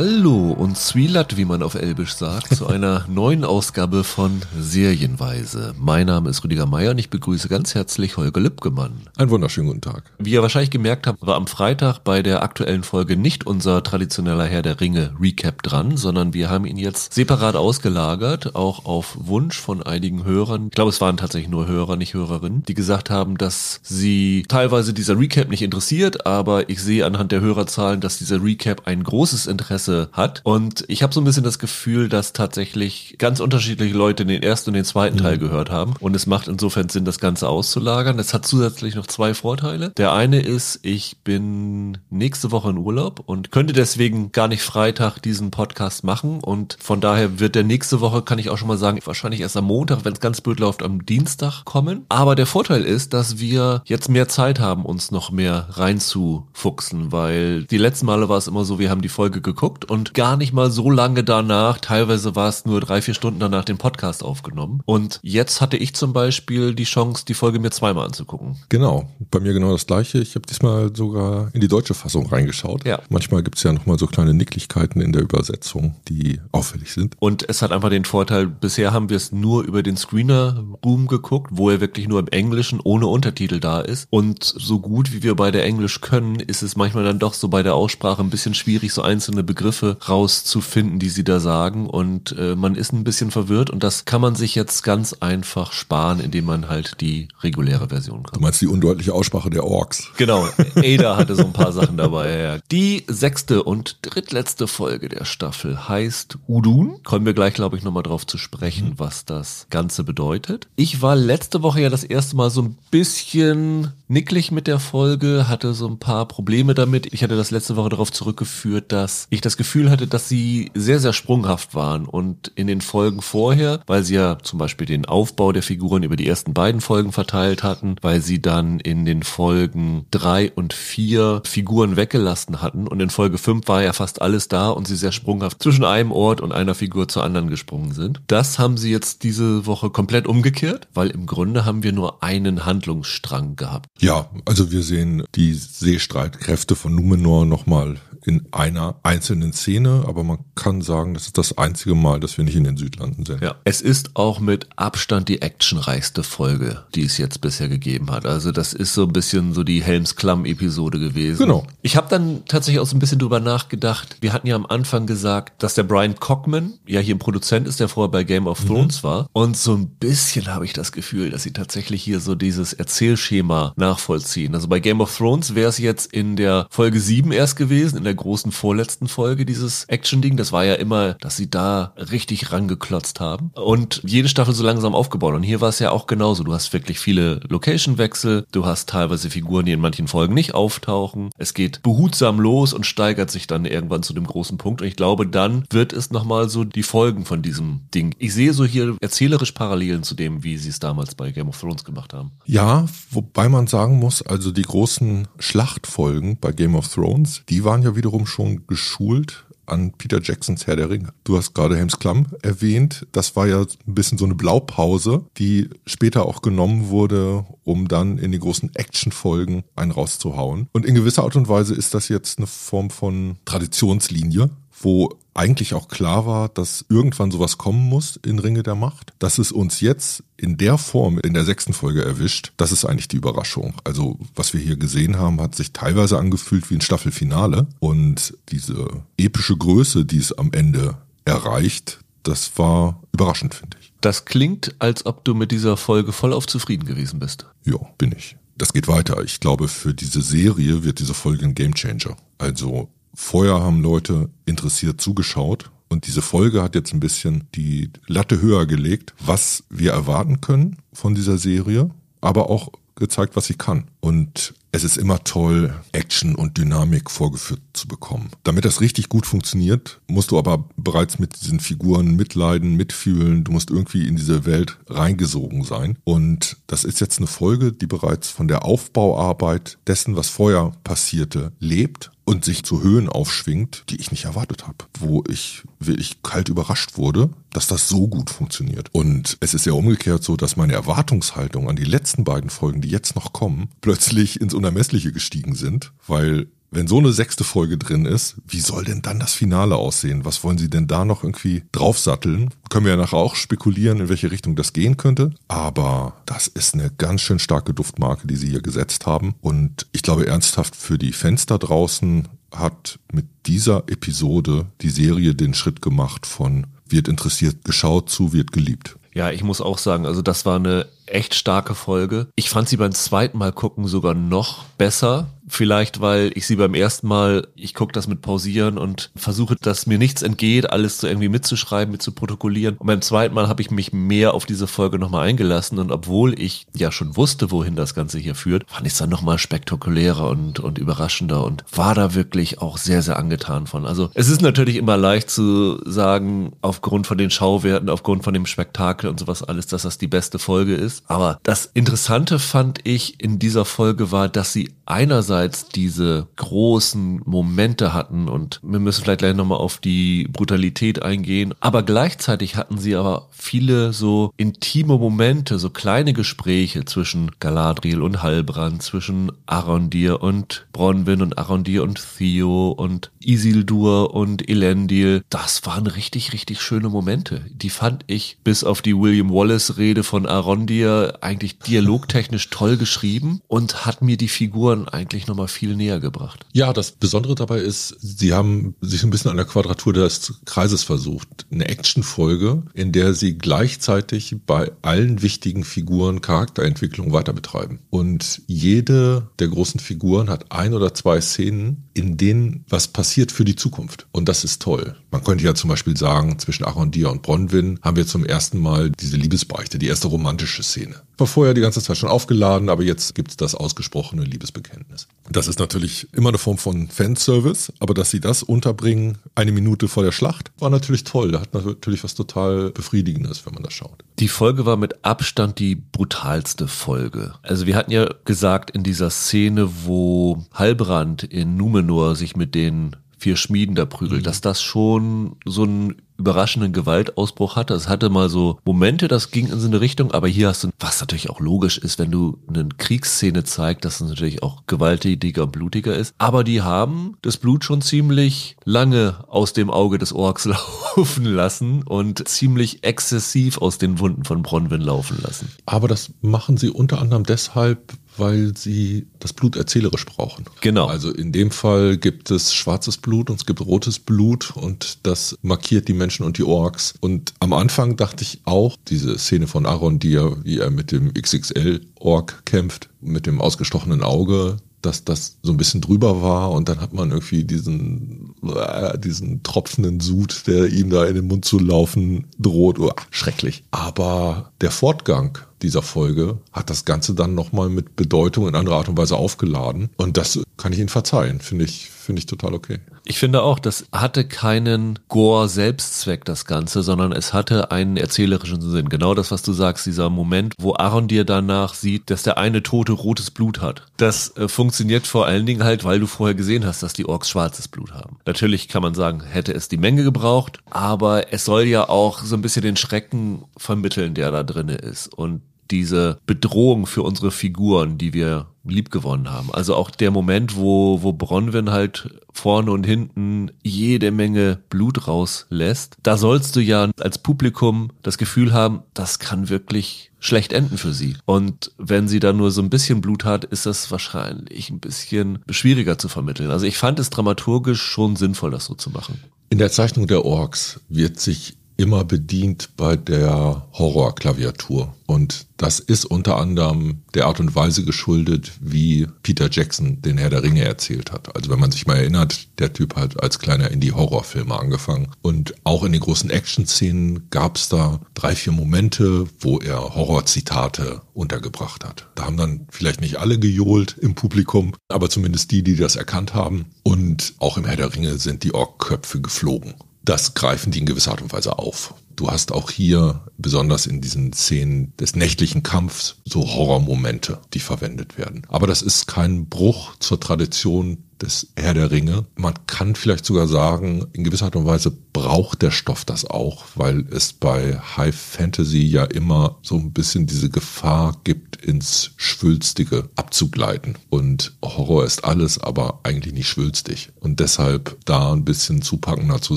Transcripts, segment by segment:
Hallo und Zwilat, wie man auf Elbisch sagt, zu einer neuen Ausgabe von Serienweise. Mein Name ist Rüdiger Meier und ich begrüße ganz herzlich Holger Lübgemann. Einen wunderschönen guten Tag. Wie ihr wahrscheinlich gemerkt habt, war am Freitag bei der aktuellen Folge nicht unser traditioneller Herr der Ringe Recap dran, sondern wir haben ihn jetzt separat ausgelagert, auch auf Wunsch von einigen Hörern. Ich glaube, es waren tatsächlich nur Hörer, nicht Hörerinnen, die gesagt haben, dass sie teilweise dieser Recap nicht interessiert, aber ich sehe anhand der Hörerzahlen, dass dieser Recap ein großes Interesse hat. Und ich habe so ein bisschen das Gefühl, dass tatsächlich ganz unterschiedliche Leute den ersten und den zweiten mhm. Teil gehört haben. Und es macht insofern Sinn, das Ganze auszulagern. Es hat zusätzlich noch zwei Vorteile. Der eine ist, ich bin nächste Woche in Urlaub und könnte deswegen gar nicht Freitag diesen Podcast machen. Und von daher wird der nächste Woche, kann ich auch schon mal sagen, wahrscheinlich erst am Montag, wenn es ganz blöd läuft, am Dienstag kommen. Aber der Vorteil ist, dass wir jetzt mehr Zeit haben, uns noch mehr reinzufuchsen, weil die letzten Male war es immer so, wir haben die Folge geguckt und gar nicht mal so lange danach, teilweise war es nur drei, vier Stunden danach den Podcast aufgenommen. Und jetzt hatte ich zum Beispiel die Chance, die Folge mir zweimal anzugucken. Genau, bei mir genau das gleiche. Ich habe diesmal sogar in die deutsche Fassung reingeschaut. Ja. Manchmal gibt es ja nochmal so kleine Nicklichkeiten in der Übersetzung, die auffällig sind. Und es hat einfach den Vorteil, bisher haben wir es nur über den Screener-Room geguckt, wo er wirklich nur im Englischen ohne Untertitel da ist. Und so gut wie wir beide Englisch können, ist es manchmal dann doch so bei der Aussprache ein bisschen schwierig, so einzelne Begriffe rauszufinden, die sie da sagen. Und äh, man ist ein bisschen verwirrt und das kann man sich jetzt ganz einfach sparen, indem man halt die reguläre Version kann. Du meinst die undeutliche Aussprache der Orks? Genau, Ada hatte so ein paar Sachen dabei. Ja. Die sechste und drittletzte Folge der Staffel heißt Udun. Kommen wir gleich, glaube ich, nochmal drauf zu sprechen, mhm. was das Ganze bedeutet. Ich war letzte Woche ja das erste Mal so ein bisschen nicklig mit der Folge, hatte so ein paar Probleme damit. Ich hatte das letzte Woche darauf zurückgeführt, dass ich das Gefühl hatte, dass sie sehr, sehr sprunghaft waren und in den Folgen vorher, weil sie ja zum Beispiel den Aufbau der Figuren über die ersten beiden Folgen verteilt hatten, weil sie dann in den Folgen drei und vier Figuren weggelassen hatten und in Folge fünf war ja fast alles da und sie sehr sprunghaft zwischen einem Ort und einer Figur zur anderen gesprungen sind. Das haben sie jetzt diese Woche komplett umgekehrt, weil im Grunde haben wir nur einen Handlungsstrang gehabt. Ja, also wir sehen die Seestreitkräfte von Numenor nochmal in einer einzelnen Szene, aber man kann sagen, das ist das einzige Mal, dass wir nicht in den Südlanden sind. Ja, es ist auch mit Abstand die actionreichste Folge, die es jetzt bisher gegeben hat. Also das ist so ein bisschen so die Helms-Klamm-Episode gewesen. Genau. Ich habe dann tatsächlich auch so ein bisschen drüber nachgedacht. Wir hatten ja am Anfang gesagt, dass der Brian Cockman ja hier ein Produzent ist, der vorher bei Game of mhm. Thrones mhm. war. Und so ein bisschen habe ich das Gefühl, dass sie tatsächlich hier so dieses Erzählschema nachvollziehen. Also bei Game of Thrones wäre es jetzt in der Folge 7 erst gewesen, in der großen vorletzten Folge dieses Action-Ding. Das war ja immer, dass sie da richtig rangeklotzt haben. Und jede Staffel so langsam aufgebaut. Und hier war es ja auch genauso. Du hast wirklich viele Location-Wechsel. Du hast teilweise Figuren, die in manchen Folgen nicht auftauchen. Es geht behutsam los und steigert sich dann irgendwann zu dem großen Punkt. Und ich glaube, dann wird es nochmal so die Folgen von diesem Ding. Ich sehe so hier erzählerisch Parallelen zu dem, wie sie es damals bei Game of Thrones gemacht haben. Ja, wobei man sagen muss, also die großen Schlachtfolgen bei Game of Thrones, die waren ja wiederum schon geschult an Peter Jacksons Herr der Ringe. Du hast gerade Helms Klamm erwähnt. Das war ja ein bisschen so eine Blaupause, die später auch genommen wurde, um dann in den großen Actionfolgen einen rauszuhauen. Und in gewisser Art und Weise ist das jetzt eine Form von Traditionslinie, wo eigentlich auch klar war, dass irgendwann sowas kommen muss in Ringe der Macht. Dass es uns jetzt in der Form in der sechsten Folge erwischt, das ist eigentlich die Überraschung. Also was wir hier gesehen haben, hat sich teilweise angefühlt wie ein Staffelfinale und diese epische Größe, die es am Ende erreicht, das war überraschend, finde ich. Das klingt, als ob du mit dieser Folge voll auf zufrieden gewesen bist. Ja, bin ich. Das geht weiter. Ich glaube, für diese Serie wird diese Folge ein Gamechanger. Also Vorher haben Leute interessiert zugeschaut und diese Folge hat jetzt ein bisschen die Latte höher gelegt, was wir erwarten können von dieser Serie, aber auch gezeigt, was sie kann. Und es ist immer toll, Action und Dynamik vorgeführt zu bekommen. Damit das richtig gut funktioniert, musst du aber bereits mit diesen Figuren mitleiden, mitfühlen. Du musst irgendwie in diese Welt reingesogen sein. Und das ist jetzt eine Folge, die bereits von der Aufbauarbeit dessen, was vorher passierte, lebt und sich zu Höhen aufschwingt, die ich nicht erwartet habe, wo ich wirklich kalt überrascht wurde, dass das so gut funktioniert. Und es ist ja umgekehrt so, dass meine Erwartungshaltung an die letzten beiden Folgen, die jetzt noch kommen, plötzlich ins Unermessliche gestiegen sind, weil wenn so eine sechste Folge drin ist, wie soll denn dann das Finale aussehen? Was wollen sie denn da noch irgendwie draufsatteln? Können wir ja nachher auch spekulieren, in welche Richtung das gehen könnte. Aber das ist eine ganz schön starke Duftmarke, die sie hier gesetzt haben. Und ich glaube ernsthaft für die Fenster draußen hat mit dieser Episode die Serie den Schritt gemacht von wird interessiert geschaut zu wird geliebt. Ja, ich muss auch sagen, also das war eine echt starke Folge. Ich fand sie beim zweiten Mal gucken sogar noch besser. Vielleicht, weil ich sie beim ersten Mal, ich gucke das mit Pausieren und versuche, dass mir nichts entgeht, alles so irgendwie mitzuschreiben, mit zu protokollieren. Und beim zweiten Mal habe ich mich mehr auf diese Folge nochmal eingelassen. Und obwohl ich ja schon wusste, wohin das Ganze hier führt, fand ich es dann nochmal spektakulärer und, und überraschender und war da wirklich auch sehr, sehr angetan von. Also es ist natürlich immer leicht zu sagen, aufgrund von den Schauwerten, aufgrund von dem Spektakel und sowas alles, dass das die beste Folge ist. Aber das Interessante fand ich in dieser Folge war, dass sie einerseits diese großen Momente hatten und wir müssen vielleicht gleich nochmal auf die Brutalität eingehen, aber gleichzeitig hatten sie aber viele so intime Momente, so kleine Gespräche zwischen Galadriel und Halbrand, zwischen Arondir und Bronwyn und Arondir und Theo und Isildur und Elendil. Das waren richtig, richtig schöne Momente. Die fand ich bis auf die William Wallace Rede von Arondir eigentlich dialogtechnisch toll geschrieben und hat mir die Figuren eigentlich nochmal viel näher gebracht. Ja, das Besondere dabei ist, sie haben sich ein bisschen an der Quadratur des Kreises versucht. Eine Actionfolge, in der sie gleichzeitig bei allen wichtigen Figuren Charakterentwicklung weiter betreiben. Und jede der großen Figuren hat ein oder zwei Szenen, in denen was passiert für die Zukunft. Und das ist toll. Man könnte ja zum Beispiel sagen, zwischen Arondir und Bronwyn haben wir zum ersten Mal diese Liebesbeichte, die erste romantische Szene. War vorher die ganze Zeit schon aufgeladen, aber jetzt gibt es das ausgesprochene Liebesbekenntnis. Das ist natürlich immer eine Form von Fanservice, aber dass sie das unterbringen, eine Minute vor der Schlacht, war natürlich toll. Da hat natürlich was total Befriedigendes, wenn man das schaut. Die Folge war mit Abstand die brutalste Folge. Also wir hatten ja gesagt, in dieser Szene, wo Halbrand in Numenor sich mit den vier Schmieden da prügelt, mhm. dass das schon so einen überraschenden Gewaltausbruch hatte. Es hatte mal so Momente, das ging in so eine Richtung, aber hier hast du, was natürlich auch logisch ist, wenn du eine Kriegsszene zeigst, dass es natürlich auch gewalttätiger und blutiger ist. Aber die haben das Blut schon ziemlich lange aus dem Auge des Orks laufen lassen und ziemlich exzessiv aus den Wunden von Bronwyn laufen lassen. Aber das machen sie unter anderem deshalb, weil sie das Blut erzählerisch brauchen. Genau. Also in dem Fall gibt es schwarzes Blut und es gibt rotes Blut und das markiert die Menschen und die Orks. Und am Anfang dachte ich auch, diese Szene von Aaron, die er, wie er mit dem XXL-Ork kämpft, mit dem ausgestochenen Auge, dass das so ein bisschen drüber war und dann hat man irgendwie diesen, äh, diesen tropfenden Sud, der ihm da in den Mund zu laufen droht. Oh, schrecklich. Aber der Fortgang dieser Folge hat das Ganze dann nochmal mit Bedeutung in anderer Art und Weise aufgeladen. Und das kann ich Ihnen verzeihen. Finde ich, finde ich total okay. Ich finde auch, das hatte keinen Gore-Selbstzweck, das Ganze, sondern es hatte einen erzählerischen Sinn. Genau das, was du sagst, dieser Moment, wo Aaron dir danach sieht, dass der eine Tote rotes Blut hat. Das äh, funktioniert vor allen Dingen halt, weil du vorher gesehen hast, dass die Orks schwarzes Blut haben. Natürlich kann man sagen, hätte es die Menge gebraucht, aber es soll ja auch so ein bisschen den Schrecken vermitteln, der da drinne ist. Und diese Bedrohung für unsere Figuren, die wir liebgewonnen haben. Also auch der Moment, wo, wo Bronwyn halt vorne und hinten jede Menge Blut rauslässt. Da sollst du ja als Publikum das Gefühl haben, das kann wirklich schlecht enden für sie. Und wenn sie da nur so ein bisschen Blut hat, ist das wahrscheinlich ein bisschen schwieriger zu vermitteln. Also ich fand es dramaturgisch schon sinnvoll, das so zu machen. In der Zeichnung der Orks wird sich immer bedient bei der Horrorklaviatur. Und das ist unter anderem der Art und Weise geschuldet, wie Peter Jackson den Herr der Ringe erzählt hat. Also wenn man sich mal erinnert, der Typ hat als kleiner Indie-Horrorfilmer angefangen. Und auch in den großen Action-Szenen gab es da drei, vier Momente, wo er Horrorzitate untergebracht hat. Da haben dann vielleicht nicht alle gejohlt im Publikum, aber zumindest die, die das erkannt haben. Und auch im Herr der Ringe sind die Orkköpfe geflogen das greifen die in gewisser Art und Weise auf. Du hast auch hier, besonders in diesen Szenen des nächtlichen Kampfs, so Horrormomente, die verwendet werden. Aber das ist kein Bruch zur Tradition des Herr der Ringe. Man kann vielleicht sogar sagen, in gewisser Art und Weise braucht der Stoff das auch, weil es bei High Fantasy ja immer so ein bisschen diese Gefahr gibt, ins Schwülstige abzugleiten. Und Horror ist alles, aber eigentlich nicht schwülstig. Und deshalb da ein bisschen zupackender zu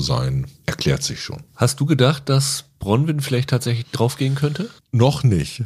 sein, erklärt sich schon. Hast du gedacht, dass Bronwyn vielleicht tatsächlich draufgehen könnte? Noch nicht.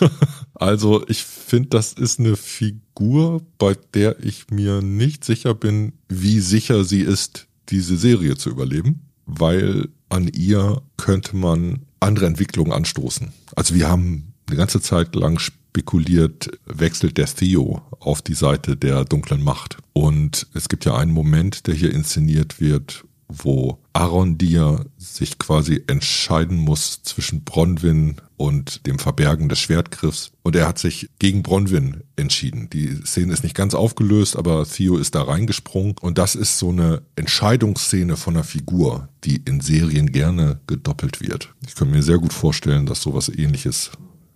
also ich finde, das ist eine Figur, bei der ich mir nicht sicher bin, wie sicher sie ist, diese Serie zu überleben, weil an ihr könnte man andere Entwicklungen anstoßen. Also wir haben eine ganze Zeit lang spekuliert, wechselt der Theo auf die Seite der dunklen Macht. Und es gibt ja einen Moment, der hier inszeniert wird, wo Arondir sich quasi entscheiden muss zwischen Bronwyn und dem Verbergen des Schwertgriffs. Und er hat sich gegen Bronwyn entschieden. Die Szene ist nicht ganz aufgelöst, aber Theo ist da reingesprungen. Und das ist so eine Entscheidungsszene von einer Figur, die in Serien gerne gedoppelt wird. Ich kann mir sehr gut vorstellen, dass sowas ähnliches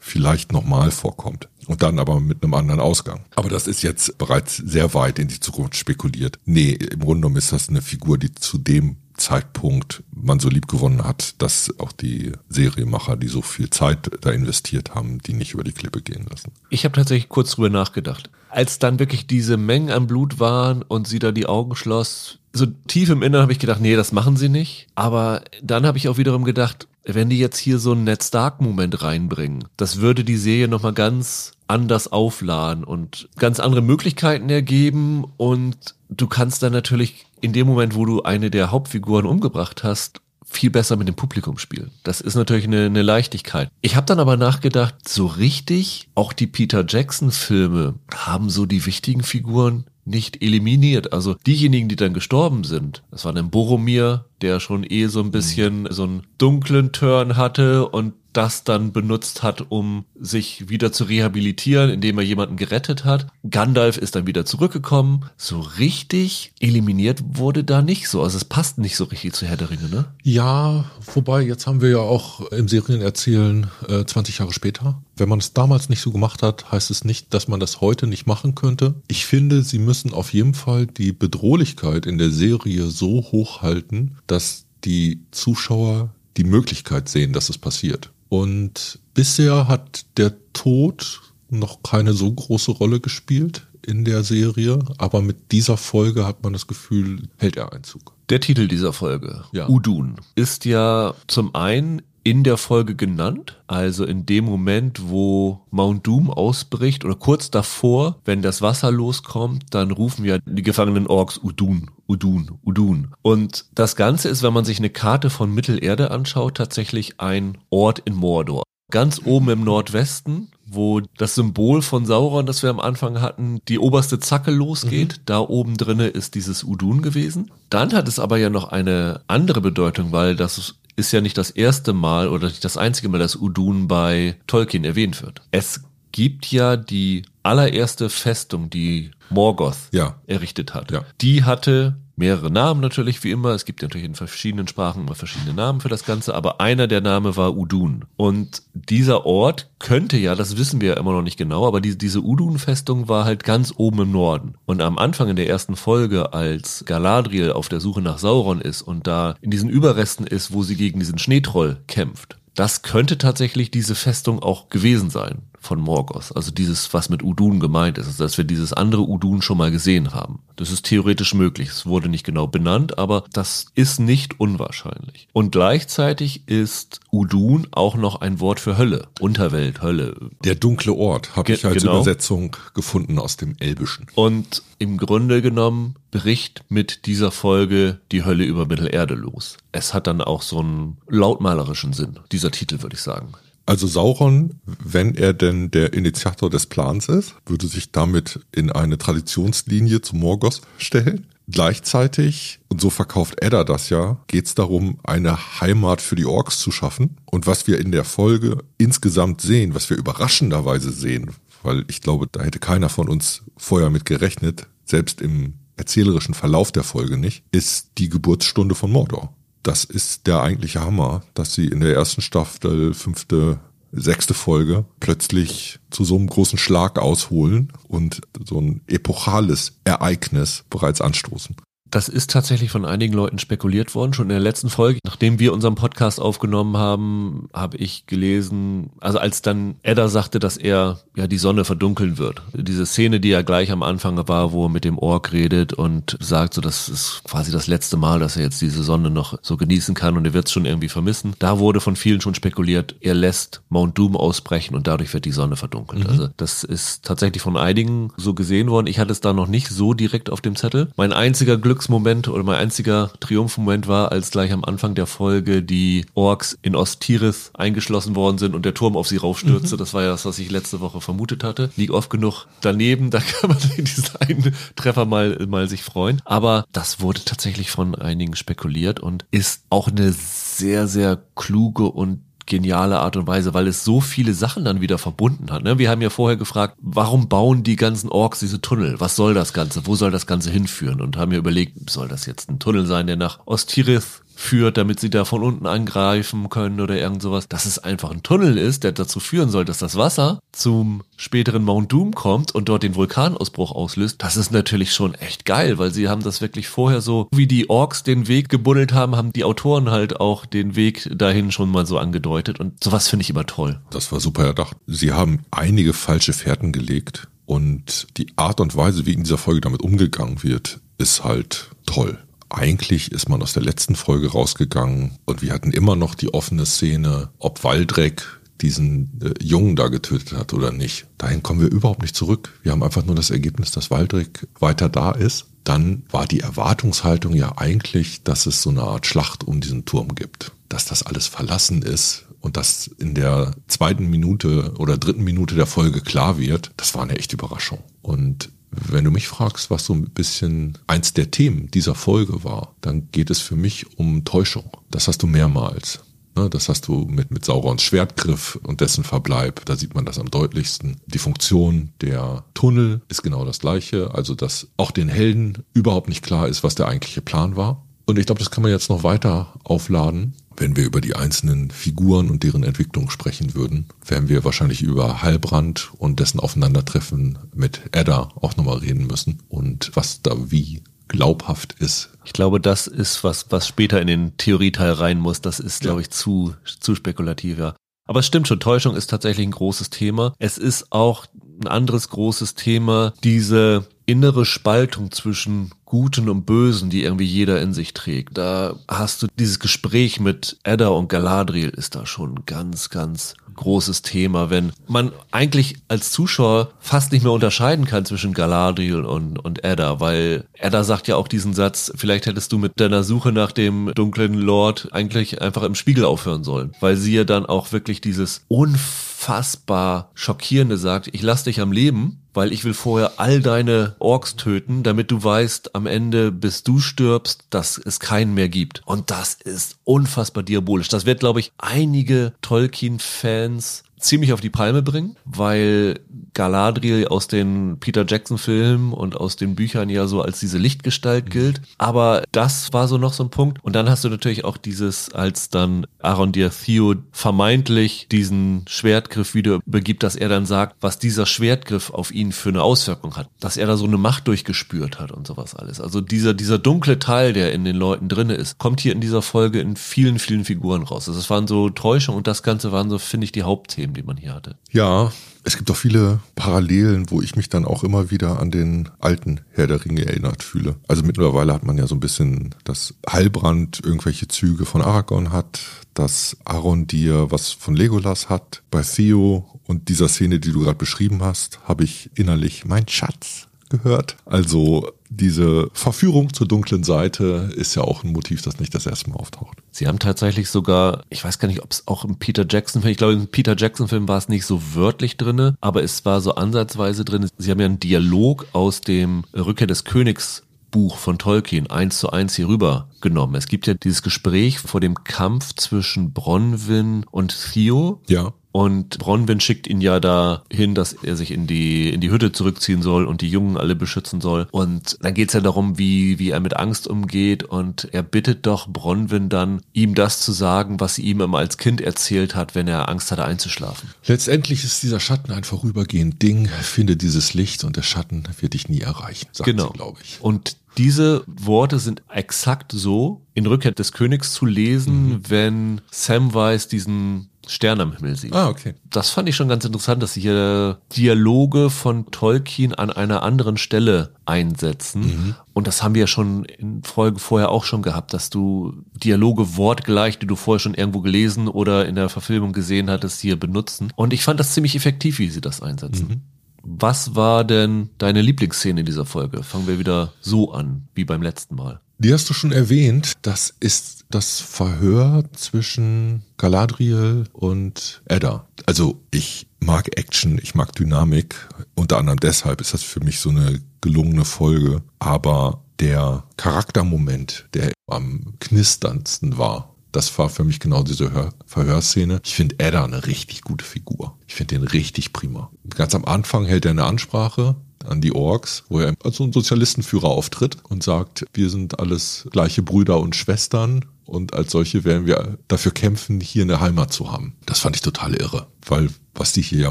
vielleicht nochmal vorkommt. Und dann aber mit einem anderen Ausgang. Aber das ist jetzt bereits sehr weit in die Zukunft spekuliert. Nee, im Grunde genommen ist das eine Figur, die zu dem Zeitpunkt man so lieb gewonnen hat, dass auch die Serienmacher, die so viel Zeit da investiert haben, die nicht über die Klippe gehen lassen. Ich habe tatsächlich kurz drüber nachgedacht. Als dann wirklich diese Mengen an Blut waren und sie da die Augen schloss, so tief im Inneren habe ich gedacht, nee, das machen sie nicht. Aber dann habe ich auch wiederum gedacht, wenn die jetzt hier so einen Ned Stark-Moment reinbringen, das würde die Serie nochmal ganz anders aufladen und ganz andere Möglichkeiten ergeben und du kannst dann natürlich in dem Moment, wo du eine der Hauptfiguren umgebracht hast, viel besser mit dem Publikum spielen. Das ist natürlich eine, eine Leichtigkeit. Ich habe dann aber nachgedacht, so richtig, auch die Peter Jackson-Filme haben so die wichtigen Figuren nicht eliminiert. Also diejenigen, die dann gestorben sind, das war dann Boromir, der schon eh so ein bisschen mhm. so einen dunklen Turn hatte und das dann benutzt hat, um sich wieder zu rehabilitieren, indem er jemanden gerettet hat. Gandalf ist dann wieder zurückgekommen. So richtig eliminiert wurde da nicht so. Also es passt nicht so richtig zu Herr der Ringe, ne? Ja, wobei jetzt haben wir ja auch im Serienerzählen äh, 20 Jahre später. Wenn man es damals nicht so gemacht hat, heißt es nicht, dass man das heute nicht machen könnte. Ich finde, sie müssen auf jeden Fall die Bedrohlichkeit in der Serie so hochhalten, dass die Zuschauer die Möglichkeit sehen, dass es passiert. Und bisher hat der Tod noch keine so große Rolle gespielt in der Serie, aber mit dieser Folge hat man das Gefühl, hält er Einzug. Der Titel dieser Folge, ja. Udun, ist ja zum einen in der Folge genannt, also in dem Moment, wo Mount Doom ausbricht oder kurz davor, wenn das Wasser loskommt, dann rufen ja die gefangenen Orks Udun, Udun, Udun. Und das Ganze ist, wenn man sich eine Karte von Mittelerde anschaut, tatsächlich ein Ort in Mordor. Ganz oben im Nordwesten, wo das Symbol von Sauron, das wir am Anfang hatten, die oberste Zacke losgeht. Mhm. Da oben drinne ist dieses Udun gewesen. Dann hat es aber ja noch eine andere Bedeutung, weil das ist ja nicht das erste Mal oder nicht das einzige Mal, dass Udun bei Tolkien erwähnt wird. Es gibt ja die allererste Festung, die Morgoth ja. errichtet hat. Ja. Die hatte mehrere Namen natürlich, wie immer. Es gibt natürlich in verschiedenen Sprachen immer verschiedene Namen für das Ganze, aber einer der Name war Udun. Und dieser Ort könnte ja, das wissen wir ja immer noch nicht genau, aber die, diese Udun-Festung war halt ganz oben im Norden. Und am Anfang in der ersten Folge, als Galadriel auf der Suche nach Sauron ist und da in diesen Überresten ist, wo sie gegen diesen Schneetroll kämpft, das könnte tatsächlich diese Festung auch gewesen sein von Morgoth. Also dieses, was mit Udun gemeint ist, also dass wir dieses andere Udun schon mal gesehen haben. Das ist theoretisch möglich. Es wurde nicht genau benannt, aber das ist nicht unwahrscheinlich. Und gleichzeitig ist Udun auch noch ein Wort für Hölle, Unterwelt, Hölle. Der dunkle Ort habe ich als genau. Übersetzung gefunden aus dem Elbischen. Und im Grunde genommen bricht mit dieser Folge die Hölle über Mittelerde los. Es hat dann auch so einen lautmalerischen Sinn, dieser Titel würde ich sagen. Also Sauron, wenn er denn der Initiator des Plans ist, würde sich damit in eine Traditionslinie zu Morgoth stellen. Gleichzeitig, und so verkauft Edda das ja, geht es darum, eine Heimat für die Orks zu schaffen. Und was wir in der Folge insgesamt sehen, was wir überraschenderweise sehen, weil ich glaube, da hätte keiner von uns vorher mit gerechnet, selbst im erzählerischen Verlauf der Folge nicht, ist die Geburtsstunde von Mordor das ist der eigentliche Hammer, dass sie in der ersten Staffel fünfte sechste Folge plötzlich zu so einem großen Schlag ausholen und so ein epochales Ereignis bereits anstoßen. Das ist tatsächlich von einigen Leuten spekuliert worden. Schon in der letzten Folge, nachdem wir unseren Podcast aufgenommen haben, habe ich gelesen, also als dann Edda sagte, dass er ja die Sonne verdunkeln wird. Diese Szene, die ja gleich am Anfang war, wo er mit dem Ork redet und sagt, so das ist quasi das letzte Mal, dass er jetzt diese Sonne noch so genießen kann und er wird es schon irgendwie vermissen. Da wurde von vielen schon spekuliert, er lässt Mount Doom ausbrechen und dadurch wird die Sonne verdunkelt. Mhm. Also das ist tatsächlich von einigen so gesehen worden. Ich hatte es da noch nicht so direkt auf dem Zettel. Mein einziger Glücks Glücksmoment oder mein einziger Triumphmoment war, als gleich am Anfang der Folge die Orks in Osttirith eingeschlossen worden sind und der Turm auf sie raufstürzte. Mhm. Das war ja das, was ich letzte Woche vermutet hatte. Liegt oft genug daneben, da kann man diesen einen Treffer mal, mal sich freuen. Aber das wurde tatsächlich von einigen spekuliert und ist auch eine sehr, sehr kluge und geniale Art und Weise, weil es so viele Sachen dann wieder verbunden hat. Ne? Wir haben ja vorher gefragt, warum bauen die ganzen Orks diese Tunnel? Was soll das Ganze? Wo soll das Ganze hinführen? Und haben mir überlegt, soll das jetzt ein Tunnel sein, der nach Ostirith führt, damit sie da von unten angreifen können oder irgend sowas. Dass es einfach ein Tunnel ist, der dazu führen soll, dass das Wasser zum späteren Mount Doom kommt und dort den Vulkanausbruch auslöst. Das ist natürlich schon echt geil, weil sie haben das wirklich vorher so, wie die Orks den Weg gebuddelt haben, haben die Autoren halt auch den Weg dahin schon mal so angedeutet und sowas finde ich immer toll. Das war super erdacht. Sie haben einige falsche Fährten gelegt und die Art und Weise, wie in dieser Folge damit umgegangen wird, ist halt toll eigentlich ist man aus der letzten Folge rausgegangen und wir hatten immer noch die offene Szene, ob Waldreck diesen äh, Jungen da getötet hat oder nicht. Dahin kommen wir überhaupt nicht zurück. Wir haben einfach nur das Ergebnis, dass Waldreck weiter da ist. Dann war die Erwartungshaltung ja eigentlich, dass es so eine Art Schlacht um diesen Turm gibt. Dass das alles verlassen ist und dass in der zweiten Minute oder dritten Minute der Folge klar wird, das war eine echte Überraschung. Und wenn du mich fragst, was so ein bisschen eins der Themen dieser Folge war, dann geht es für mich um Täuschung. Das hast du mehrmals. Ne, das hast du mit, mit Saurons Schwertgriff und dessen Verbleib. Da sieht man das am deutlichsten. Die Funktion der Tunnel ist genau das gleiche. Also, dass auch den Helden überhaupt nicht klar ist, was der eigentliche Plan war. Und ich glaube, das kann man jetzt noch weiter aufladen. Wenn wir über die einzelnen Figuren und deren Entwicklung sprechen würden, werden wir wahrscheinlich über Heilbrand und dessen Aufeinandertreffen mit Edda auch nochmal reden müssen und was da wie glaubhaft ist. Ich glaube, das ist was, was später in den Theorieteil rein muss. Das ist, glaube ich, zu, zu spekulativ, ja. Aber es stimmt schon, Täuschung ist tatsächlich ein großes Thema. Es ist auch ein anderes großes Thema, diese innere Spaltung zwischen Guten und Bösen, die irgendwie jeder in sich trägt. Da hast du dieses Gespräch mit Edda und Galadriel ist da schon ganz, ganz großes Thema, wenn man eigentlich als Zuschauer fast nicht mehr unterscheiden kann zwischen Galadriel und, und Edda, weil Edda sagt ja auch diesen Satz, vielleicht hättest du mit deiner Suche nach dem dunklen Lord eigentlich einfach im Spiegel aufhören sollen, weil sie ja dann auch wirklich dieses unfassbar schockierende sagt, ich lass dich am Leben, weil ich will vorher all deine Orks töten, damit du weißt, am Ende, bis du stirbst, dass es keinen mehr gibt. Und das ist unfassbar diabolisch. Das wird, glaube ich, einige Tolkien-Fans Fans ziemlich auf die Palme bringen, weil Galadriel aus den Peter Jackson Filmen und aus den Büchern ja so als diese Lichtgestalt gilt. Aber das war so noch so ein Punkt. Und dann hast du natürlich auch dieses, als dann Aaron Theo vermeintlich diesen Schwertgriff wieder begibt, dass er dann sagt, was dieser Schwertgriff auf ihn für eine Auswirkung hat. Dass er da so eine Macht durchgespürt hat und sowas alles. Also dieser, dieser dunkle Teil, der in den Leuten drinne ist, kommt hier in dieser Folge in vielen, vielen Figuren raus. Also es waren so Täuschungen und das Ganze waren so, finde ich, die Hauptthemen, die man hier hatte. Ja, es gibt auch viele Parallelen, wo ich mich dann auch immer wieder an den alten Herr der Ringe erinnert fühle. Also mittlerweile hat man ja so ein bisschen, dass Heilbrand irgendwelche Züge von Aragorn hat, dass Arondir was von Legolas hat. Bei Theo und dieser Szene, die du gerade beschrieben hast, habe ich innerlich mein Schatz gehört. Also diese Verführung zur dunklen Seite ist ja auch ein Motiv, das nicht das erste Mal auftaucht. Sie haben tatsächlich sogar, ich weiß gar nicht, ob es auch im Peter Jackson Film, ich glaube im Peter Jackson Film war es nicht so wörtlich drinne, aber es war so ansatzweise drin. Sie haben ja einen Dialog aus dem Rückkehr des Königs Buch von Tolkien eins zu eins hier rüber genommen. Es gibt ja dieses Gespräch vor dem Kampf zwischen Bronwyn und Theo. Ja Und Bronwyn schickt ihn ja dahin, dass er sich in die, in die Hütte zurückziehen soll und die Jungen alle beschützen soll. Und dann geht's ja darum, wie, wie er mit Angst umgeht. Und er bittet doch Bronwyn dann, ihm das zu sagen, was sie ihm immer als Kind erzählt hat, wenn er Angst hatte einzuschlafen. Letztendlich ist dieser Schatten ein vorübergehend Ding. Finde dieses Licht und der Schatten wird dich nie erreichen, sagt genau. glaube ich. Und diese Worte sind exakt so in Rückkehr des Königs zu lesen, mhm. wenn Samwise diesen Stern am Himmel sieht. Ah, okay. Das fand ich schon ganz interessant, dass sie hier Dialoge von Tolkien an einer anderen Stelle einsetzen. Mhm. Und das haben wir ja schon in Folge vorher auch schon gehabt, dass du Dialoge wortgleich, die du vorher schon irgendwo gelesen oder in der Verfilmung gesehen hattest, hier benutzen. Und ich fand das ziemlich effektiv, wie sie das einsetzen. Mhm. Was war denn deine Lieblingsszene in dieser Folge? Fangen wir wieder so an, wie beim letzten Mal. Die hast du schon erwähnt. Das ist das Verhör zwischen Galadriel und Edda. Also ich mag Action, ich mag Dynamik. Unter anderem deshalb ist das für mich so eine gelungene Folge. Aber der Charaktermoment, der am knisterndsten war, das war für mich genau diese Hör Verhörszene. Ich finde Edda eine richtig gute Figur. Ich finde den richtig prima. Ganz am Anfang hält er eine Ansprache an die Orks, wo er als so ein Sozialistenführer auftritt und sagt, wir sind alles gleiche Brüder und Schwestern und als solche werden wir dafür kämpfen, hier eine Heimat zu haben. Das fand ich total irre, weil was die hier ja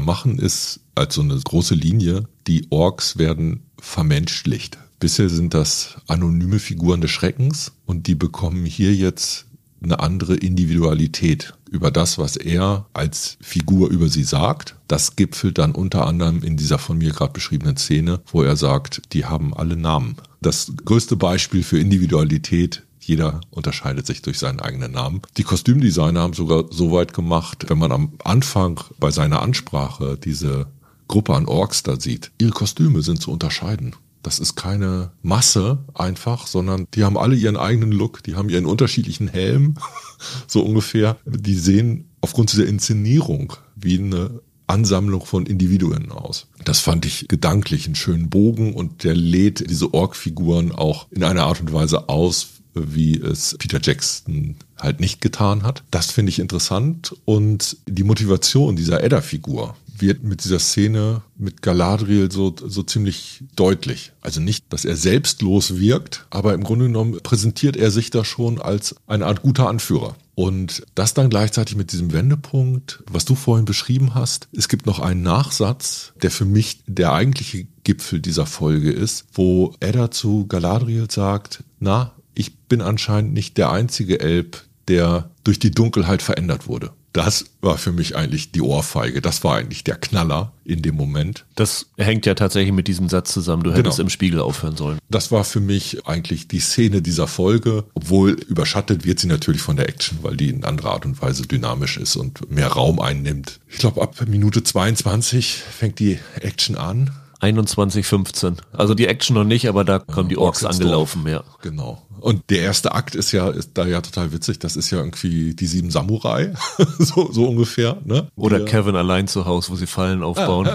machen, ist als so eine große Linie, die Orks werden vermenschlicht. Bisher sind das anonyme Figuren des Schreckens und die bekommen hier jetzt eine andere Individualität über das, was er als Figur über sie sagt. Das gipfelt dann unter anderem in dieser von mir gerade beschriebenen Szene, wo er sagt, die haben alle Namen. Das größte Beispiel für Individualität jeder unterscheidet sich durch seinen eigenen Namen. Die Kostümdesigner haben sogar so weit gemacht, wenn man am Anfang bei seiner Ansprache diese Gruppe an Orks da sieht, ihre Kostüme sind zu unterscheiden. Das ist keine Masse einfach, sondern die haben alle ihren eigenen Look, die haben ihren unterschiedlichen Helm, so ungefähr. Die sehen aufgrund dieser Inszenierung wie eine Ansammlung von Individuen aus. Das fand ich gedanklich einen schönen Bogen und der lädt diese Org-Figuren auch in einer Art und Weise aus, wie es Peter Jackson halt nicht getan hat. Das finde ich interessant und die Motivation dieser Edda-Figur, wird mit dieser Szene mit Galadriel so, so ziemlich deutlich. Also nicht, dass er selbstlos wirkt, aber im Grunde genommen präsentiert er sich da schon als eine Art guter Anführer. Und das dann gleichzeitig mit diesem Wendepunkt, was du vorhin beschrieben hast. Es gibt noch einen Nachsatz, der für mich der eigentliche Gipfel dieser Folge ist, wo Edda zu Galadriel sagt, na, ich bin anscheinend nicht der einzige Elb, der durch die Dunkelheit verändert wurde. Das war für mich eigentlich die Ohrfeige. Das war eigentlich der Knaller in dem Moment. Das hängt ja tatsächlich mit diesem Satz zusammen. Du hättest genau. im Spiegel aufhören sollen. Das war für mich eigentlich die Szene dieser Folge, obwohl überschattet wird sie natürlich von der Action, weil die in anderer Art und Weise dynamisch ist und mehr Raum einnimmt. Ich glaube, ab Minute 22 fängt die Action an 21.15. Also die Action noch nicht, aber da kommen ja, die Orks angelaufen, ja. Genau. Und der erste Akt ist ja, ist da ja total witzig. Das ist ja irgendwie die sieben Samurai, so, so ungefähr, ne? Oder die, Kevin allein zu Hause, wo sie Fallen aufbauen.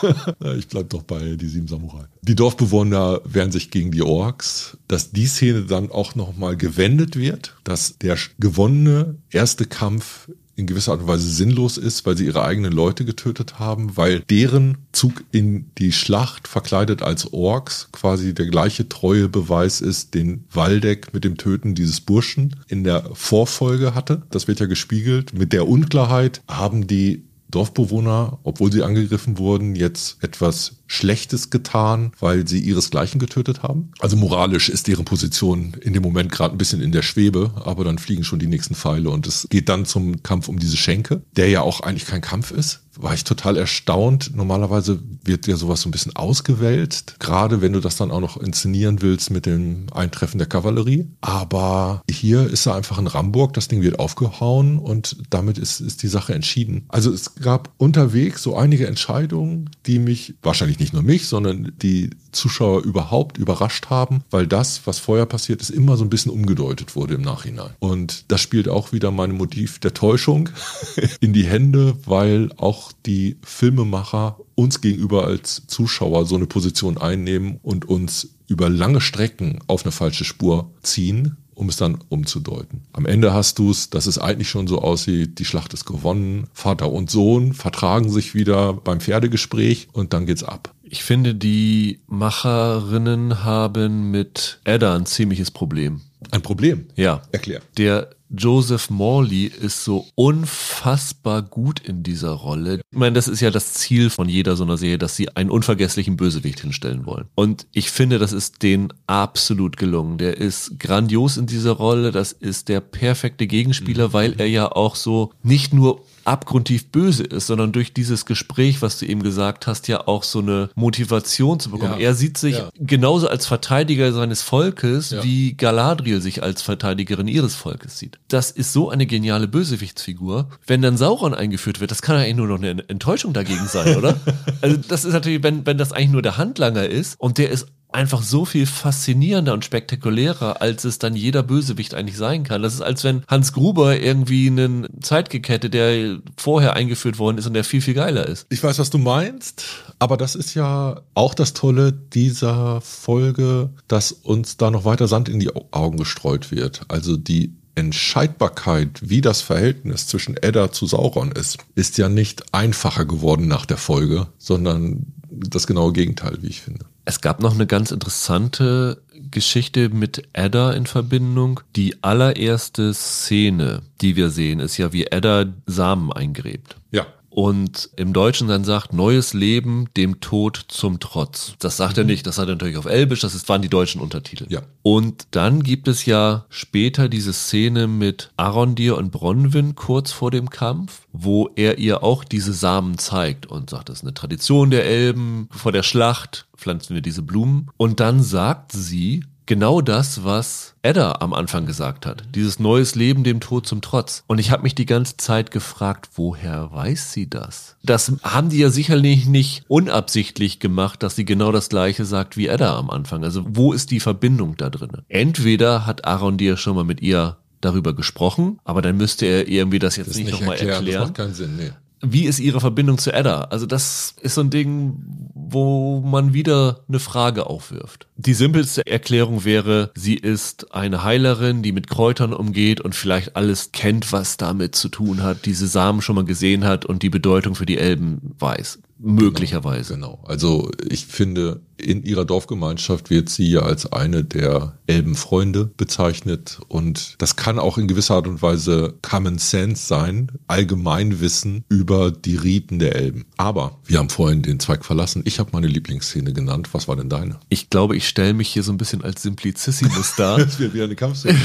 ich bleib doch bei die sieben Samurai. Die Dorfbewohner wehren sich gegen die Orks, dass die Szene dann auch nochmal gewendet wird, dass der gewonnene erste Kampf in gewisser Art und Weise sinnlos ist, weil sie ihre eigenen Leute getötet haben, weil deren Zug in die Schlacht verkleidet als Orks quasi der gleiche treue Beweis ist, den Waldeck mit dem Töten dieses Burschen in der Vorfolge hatte. Das wird ja gespiegelt. Mit der Unklarheit haben die Dorfbewohner, obwohl sie angegriffen wurden, jetzt etwas Schlechtes getan, weil sie ihresgleichen getötet haben. Also moralisch ist deren Position in dem Moment gerade ein bisschen in der Schwebe, aber dann fliegen schon die nächsten Pfeile und es geht dann zum Kampf um diese Schenke, der ja auch eigentlich kein Kampf ist. War ich total erstaunt. Normalerweise wird ja sowas so ein bisschen ausgewälzt, gerade wenn du das dann auch noch inszenieren willst mit dem Eintreffen der Kavallerie. Aber hier ist er einfach in Ramburg, das Ding wird aufgehauen und damit ist, ist die Sache entschieden. Also es gab unterwegs so einige Entscheidungen, die mich wahrscheinlich nicht nur mich, sondern die Zuschauer überhaupt überrascht haben, weil das, was vorher passiert ist, immer so ein bisschen umgedeutet wurde im Nachhinein. Und das spielt auch wieder mein Motiv der Täuschung in die Hände, weil auch die Filmemacher uns gegenüber als Zuschauer so eine Position einnehmen und uns über lange Strecken auf eine falsche Spur ziehen um es dann umzudeuten. Am Ende hast du es, dass es eigentlich schon so aussieht, die Schlacht ist gewonnen, Vater und Sohn vertragen sich wieder beim Pferdegespräch und dann geht's ab. Ich finde, die Macherinnen haben mit Edda ein ziemliches Problem. Ein Problem? Ja. Erklär. Der Joseph Morley ist so unfassbar gut in dieser Rolle. Ich meine, das ist ja das Ziel von jeder so einer Serie, dass sie einen unvergesslichen Bösewicht hinstellen wollen. Und ich finde, das ist denen absolut gelungen. Der ist grandios in dieser Rolle. Das ist der perfekte Gegenspieler, mhm. weil er ja auch so nicht nur abgrundtief böse ist, sondern durch dieses Gespräch, was du eben gesagt hast, ja auch so eine Motivation zu bekommen. Ja, er sieht sich ja. genauso als Verteidiger seines Volkes, ja. wie Galadriel sich als Verteidigerin ihres Volkes sieht. Das ist so eine geniale Bösewichtsfigur. Wenn dann Sauron eingeführt wird, das kann ja eigentlich nur noch eine Enttäuschung dagegen sein, oder? also das ist natürlich, wenn, wenn das eigentlich nur der Handlanger ist und der ist einfach so viel faszinierender und spektakulärer, als es dann jeder Bösewicht eigentlich sein kann. Das ist, als wenn Hans Gruber irgendwie einen Zeitkick der vorher eingeführt worden ist und der viel, viel geiler ist. Ich weiß, was du meinst, aber das ist ja auch das Tolle dieser Folge, dass uns da noch weiter Sand in die Augen gestreut wird. Also die Entscheidbarkeit, wie das Verhältnis zwischen Edda zu Sauron ist, ist ja nicht einfacher geworden nach der Folge, sondern das genaue Gegenteil, wie ich finde. Es gab noch eine ganz interessante Geschichte mit Edda in Verbindung. Die allererste Szene, die wir sehen, ist ja, wie Edda Samen eingräbt. Ja und im Deutschen dann sagt, neues Leben dem Tod zum Trotz. Das sagt mhm. er nicht, das hat er natürlich auf Elbisch, das ist, waren die deutschen Untertitel. Ja. Und dann gibt es ja später diese Szene mit Arondir und Bronwyn kurz vor dem Kampf, wo er ihr auch diese Samen zeigt und sagt, das ist eine Tradition der Elben, vor der Schlacht pflanzen wir diese Blumen. Und dann sagt sie, genau das, was Edda am Anfang gesagt hat. Dieses neues Leben dem Tod zum Trotz. Und ich habe mich die ganze Zeit gefragt, woher weiß sie das? Das haben die ja sicherlich nicht unabsichtlich gemacht, dass sie genau das gleiche sagt wie Edda am Anfang. Also wo ist die Verbindung da drin? Entweder hat Aaron dir schon mal mit ihr darüber gesprochen, aber dann müsste er irgendwie das jetzt das nicht, nicht nochmal erklären. erklären. Das macht keinen Sinn, nee wie ist ihre Verbindung zu Edda? Also das ist so ein Ding, wo man wieder eine Frage aufwirft. Die simpelste Erklärung wäre, sie ist eine Heilerin, die mit Kräutern umgeht und vielleicht alles kennt, was damit zu tun hat, diese Samen schon mal gesehen hat und die Bedeutung für die Elben weiß. Möglicherweise. Genau, genau. Also ich finde, in ihrer Dorfgemeinschaft wird sie ja als eine der Elbenfreunde bezeichnet und das kann auch in gewisser Art und Weise Common Sense sein, Allgemeinwissen über die Riten der Elben. Aber wir haben vorhin den Zweig verlassen. Ich habe meine Lieblingsszene genannt. Was war denn deine? Ich glaube, ich stelle mich hier so ein bisschen als Simplicissimus dar. das wird wieder eine Kampfszene.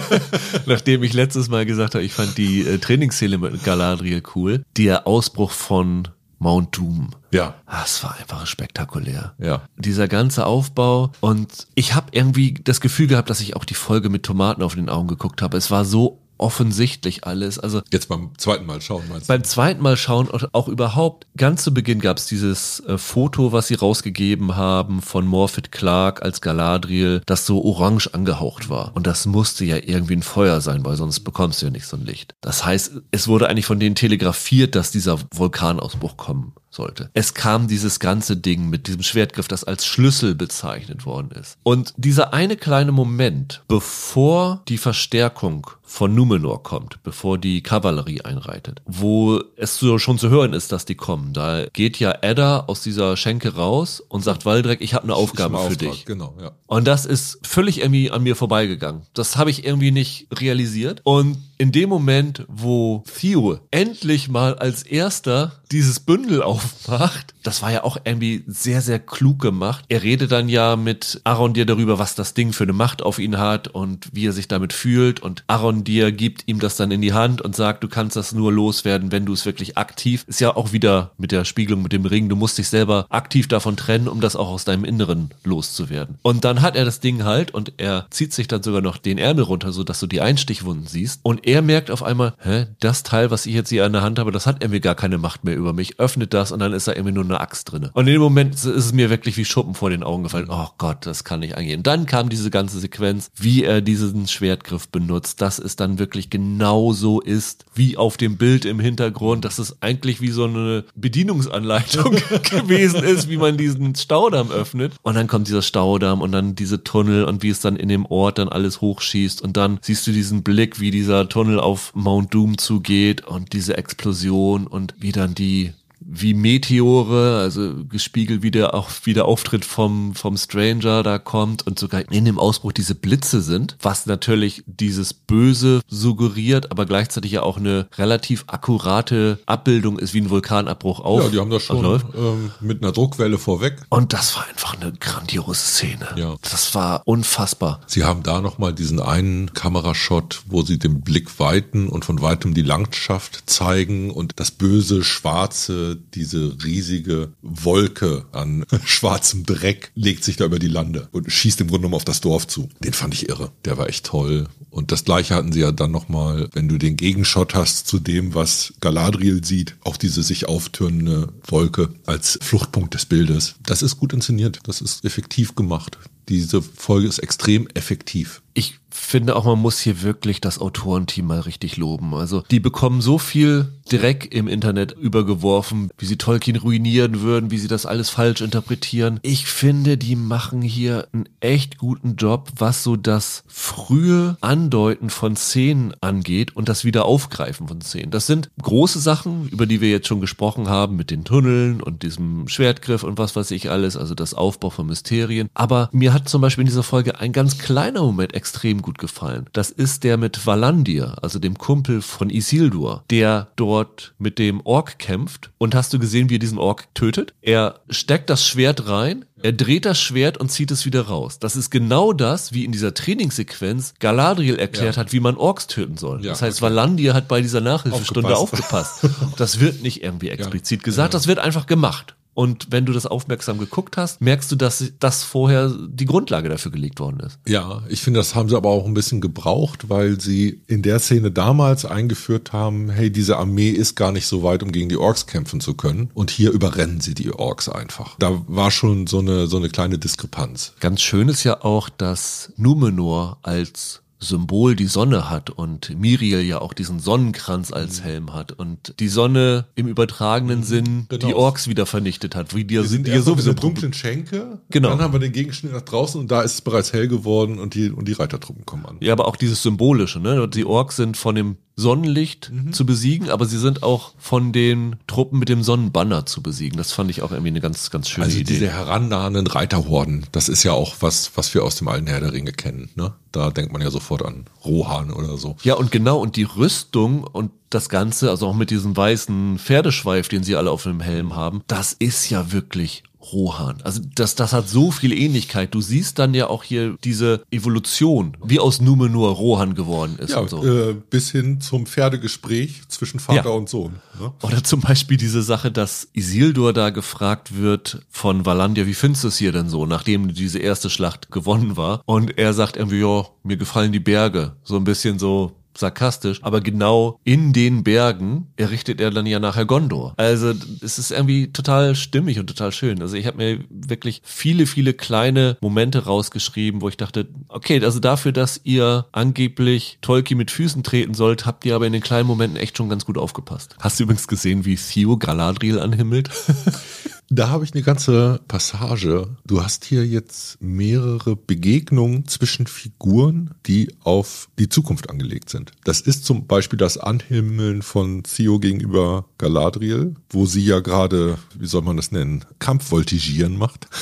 Nachdem ich letztes Mal gesagt habe, ich fand die äh, Trainingsszene mit Galadriel cool. Der Ausbruch von Mount Doom. Ja. Das war einfach spektakulär. Ja. Dieser ganze Aufbau und ich habe irgendwie das Gefühl gehabt, dass ich auch die Folge mit Tomaten auf den Augen geguckt habe. Es war so offensichtlich alles. Also jetzt beim zweiten Mal schauen meinst du? Beim zweiten Mal schauen auch überhaupt. Ganz zu Beginn gab es dieses äh, Foto, was sie rausgegeben haben von Morphet Clark als Galadriel, das so orange angehaucht war. Und das musste ja irgendwie ein Feuer sein, weil sonst bekommst du ja nicht so ein Licht. Das heißt, es wurde eigentlich von denen telegrafiert, dass dieser Vulkanausbruch kommen sollte. Es kam dieses ganze Ding mit diesem Schwertgriff, das als Schlüssel bezeichnet worden ist. Und dieser eine kleine Moment, bevor die Verstärkung von Numenor kommt, bevor die Kavallerie einreitet, wo es so schon zu hören ist, dass die kommen. Da geht ja Edda aus dieser Schenke raus und sagt Waldreck, ich habe eine Aufgabe für Auftrag, dich. Genau, ja. Und das ist völlig irgendwie an mir vorbeigegangen. Das habe ich irgendwie nicht realisiert. Und in dem Moment, wo Theo endlich mal als erster dieses Bündel aufmacht, das war ja auch irgendwie sehr, sehr klug gemacht. Er redet dann ja mit Arondir darüber, was das Ding für eine Macht auf ihn hat und wie er sich damit fühlt. Und Arondir gibt ihm das dann in die Hand und sagt, du kannst das nur loswerden, wenn du es wirklich aktiv. Ist ja auch wieder mit der Spiegelung mit dem Ring. Du musst dich selber aktiv davon trennen, um das auch aus deinem Inneren loszuwerden. Und dann hat er das Ding halt und er zieht sich dann sogar noch den Ärmel runter, so dass du die Einstichwunden siehst. Und er merkt auf einmal, hä, das Teil, was ich jetzt hier an der Hand habe, das hat irgendwie gar keine Macht mehr über mich. Öffnet das und dann ist da irgendwie nur eine Axt drinne. Und in dem Moment ist es mir wirklich wie Schuppen vor den Augen gefallen. Oh Gott, das kann nicht angehen. Dann kam diese ganze Sequenz, wie er diesen Schwertgriff benutzt, dass es dann wirklich genauso ist, wie auf dem Bild im Hintergrund, dass es eigentlich wie so eine Bedienungsanleitung gewesen ist, wie man diesen Staudamm öffnet. Und dann kommt dieser Staudamm und dann diese Tunnel und wie es dann in dem Ort dann alles hochschießt und dann siehst du diesen Blick, wie dieser Tunnel auf Mount Doom zugeht und diese Explosion und wie dann die wie Meteore, also gespiegelt wie der auch wie der Auftritt vom vom Stranger da kommt und sogar in dem Ausbruch diese Blitze sind, was natürlich dieses Böse suggeriert, aber gleichzeitig ja auch eine relativ akkurate Abbildung ist, wie ein Vulkanabbruch auch. Ja, die haben das schon ähm, mit einer Druckwelle vorweg. Und das war einfach eine grandiose Szene. Ja. Das war unfassbar. Sie haben da nochmal diesen einen Kamerashot, wo sie den Blick weiten und von weitem die Landschaft zeigen und das böse, schwarze, diese riesige Wolke an schwarzem Dreck legt sich da über die Lande und schießt im Grunde genommen auf das Dorf zu. Den fand ich irre. Der war echt toll. Und das gleiche hatten sie ja dann nochmal, wenn du den Gegenshot hast zu dem, was Galadriel sieht, auch diese sich auftürnende Wolke als Fluchtpunkt des Bildes. Das ist gut inszeniert. Das ist effektiv gemacht. Diese Folge ist extrem effektiv. Ich finde auch, man muss hier wirklich das Autorenteam mal richtig loben. Also die bekommen so viel Dreck im Internet übergeworfen, wie sie Tolkien ruinieren würden, wie sie das alles falsch interpretieren. Ich finde, die machen hier einen echt guten Job, was so das frühe Andeuten von Szenen angeht und das Wiederaufgreifen von Szenen. Das sind große Sachen, über die wir jetzt schon gesprochen haben, mit den Tunneln und diesem Schwertgriff und was weiß ich alles, also das Aufbau von Mysterien. Aber mir hat zum Beispiel in dieser Folge ein ganz kleiner Moment extrem gut gefallen. Das ist der mit Valandir, also dem Kumpel von Isildur, der dort mit dem Ork kämpft. Und hast du gesehen, wie er diesen Ork tötet? Er steckt das Schwert rein, er dreht das Schwert und zieht es wieder raus. Das ist genau das, wie in dieser Trainingssequenz Galadriel erklärt ja. hat, wie man Orks töten soll. Ja, das heißt, okay. Valandir hat bei dieser Nachhilfestunde aufgepasst. aufgepasst. Das wird nicht irgendwie explizit ja. gesagt, das wird einfach gemacht. Und wenn du das aufmerksam geguckt hast, merkst du, dass das vorher die Grundlage dafür gelegt worden ist. Ja, ich finde, das haben sie aber auch ein bisschen gebraucht, weil sie in der Szene damals eingeführt haben, hey, diese Armee ist gar nicht so weit, um gegen die Orks kämpfen zu können. Und hier überrennen sie die Orks einfach. Da war schon so eine, so eine kleine Diskrepanz. Ganz schön ist ja auch, dass Numenor als Symbol die Sonne hat und Miriel ja auch diesen Sonnenkranz als mhm. Helm hat und die Sonne im übertragenen mhm. Sinn genau. die Orks wieder vernichtet hat. Wie die, wir sind die ja sowieso dunklen Schenke. Genau. Dann haben wir den Gegenschnitt nach draußen und da ist es bereits hell geworden und die und die Reitertruppen kommen an. Ja, aber auch dieses symbolische, ne? Die Orks sind von dem Sonnenlicht mhm. zu besiegen, aber sie sind auch von den Truppen mit dem Sonnenbanner zu besiegen. Das fand ich auch irgendwie eine ganz, ganz schöne also Idee. Also diese herannahenden Reiterhorden, das ist ja auch was, was wir aus dem alten Herr der Ringe kennen. Ne? Da denkt man ja sofort an Rohan oder so. Ja, und genau, und die Rüstung und das Ganze, also auch mit diesem weißen Pferdeschweif, den sie alle auf dem Helm haben, das ist ja wirklich Rohan. Also das, das hat so viel Ähnlichkeit. Du siehst dann ja auch hier diese Evolution, wie aus Numenor Rohan geworden ist. Ja, und so. äh, bis hin zum Pferdegespräch zwischen Vater ja. und Sohn. Ne? Oder zum Beispiel diese Sache, dass Isildur da gefragt wird von Valandia, wie findest du es hier denn so, nachdem diese erste Schlacht gewonnen war? Und er sagt irgendwie, ja, mir gefallen die Berge. So ein bisschen so, sarkastisch, aber genau in den Bergen errichtet er dann ja nachher Gondor. Also es ist irgendwie total stimmig und total schön. Also ich habe mir wirklich viele, viele kleine Momente rausgeschrieben, wo ich dachte, okay, also dafür, dass ihr angeblich Tolkien mit Füßen treten sollt, habt ihr aber in den kleinen Momenten echt schon ganz gut aufgepasst. Hast du übrigens gesehen, wie Theo Galadriel anhimmelt? Da habe ich eine ganze Passage. Du hast hier jetzt mehrere Begegnungen zwischen Figuren, die auf die Zukunft angelegt sind. Das ist zum Beispiel das Anhimmeln von Theo gegenüber Galadriel, wo sie ja gerade, wie soll man das nennen, Kampfvoltigieren macht.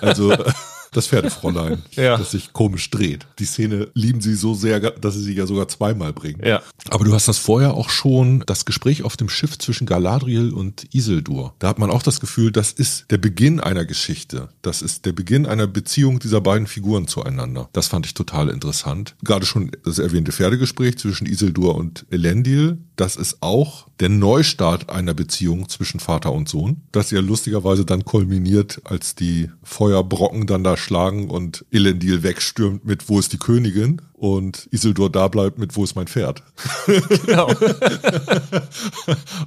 Also das Pferdefräulein, ja. das sich komisch dreht. Die Szene lieben sie so sehr, dass sie sie ja sogar zweimal bringen. Ja. Aber du hast das vorher auch schon, das Gespräch auf dem Schiff zwischen Galadriel und Isildur. Da hat man auch das Gefühl, das ist der Beginn einer Geschichte. Das ist der Beginn einer Beziehung dieser beiden Figuren zueinander. Das fand ich total interessant. Gerade schon das erwähnte Pferdegespräch zwischen Isildur und Elendil. Das ist auch der Neustart einer Beziehung zwischen Vater und Sohn. Das ja lustigerweise dann kulminiert, als die Feuerbrocken dann da erschlagen und Elendil wegstürmt mit Wo ist die Königin? und Isildur da bleibt mit Wo ist mein Pferd? Genau.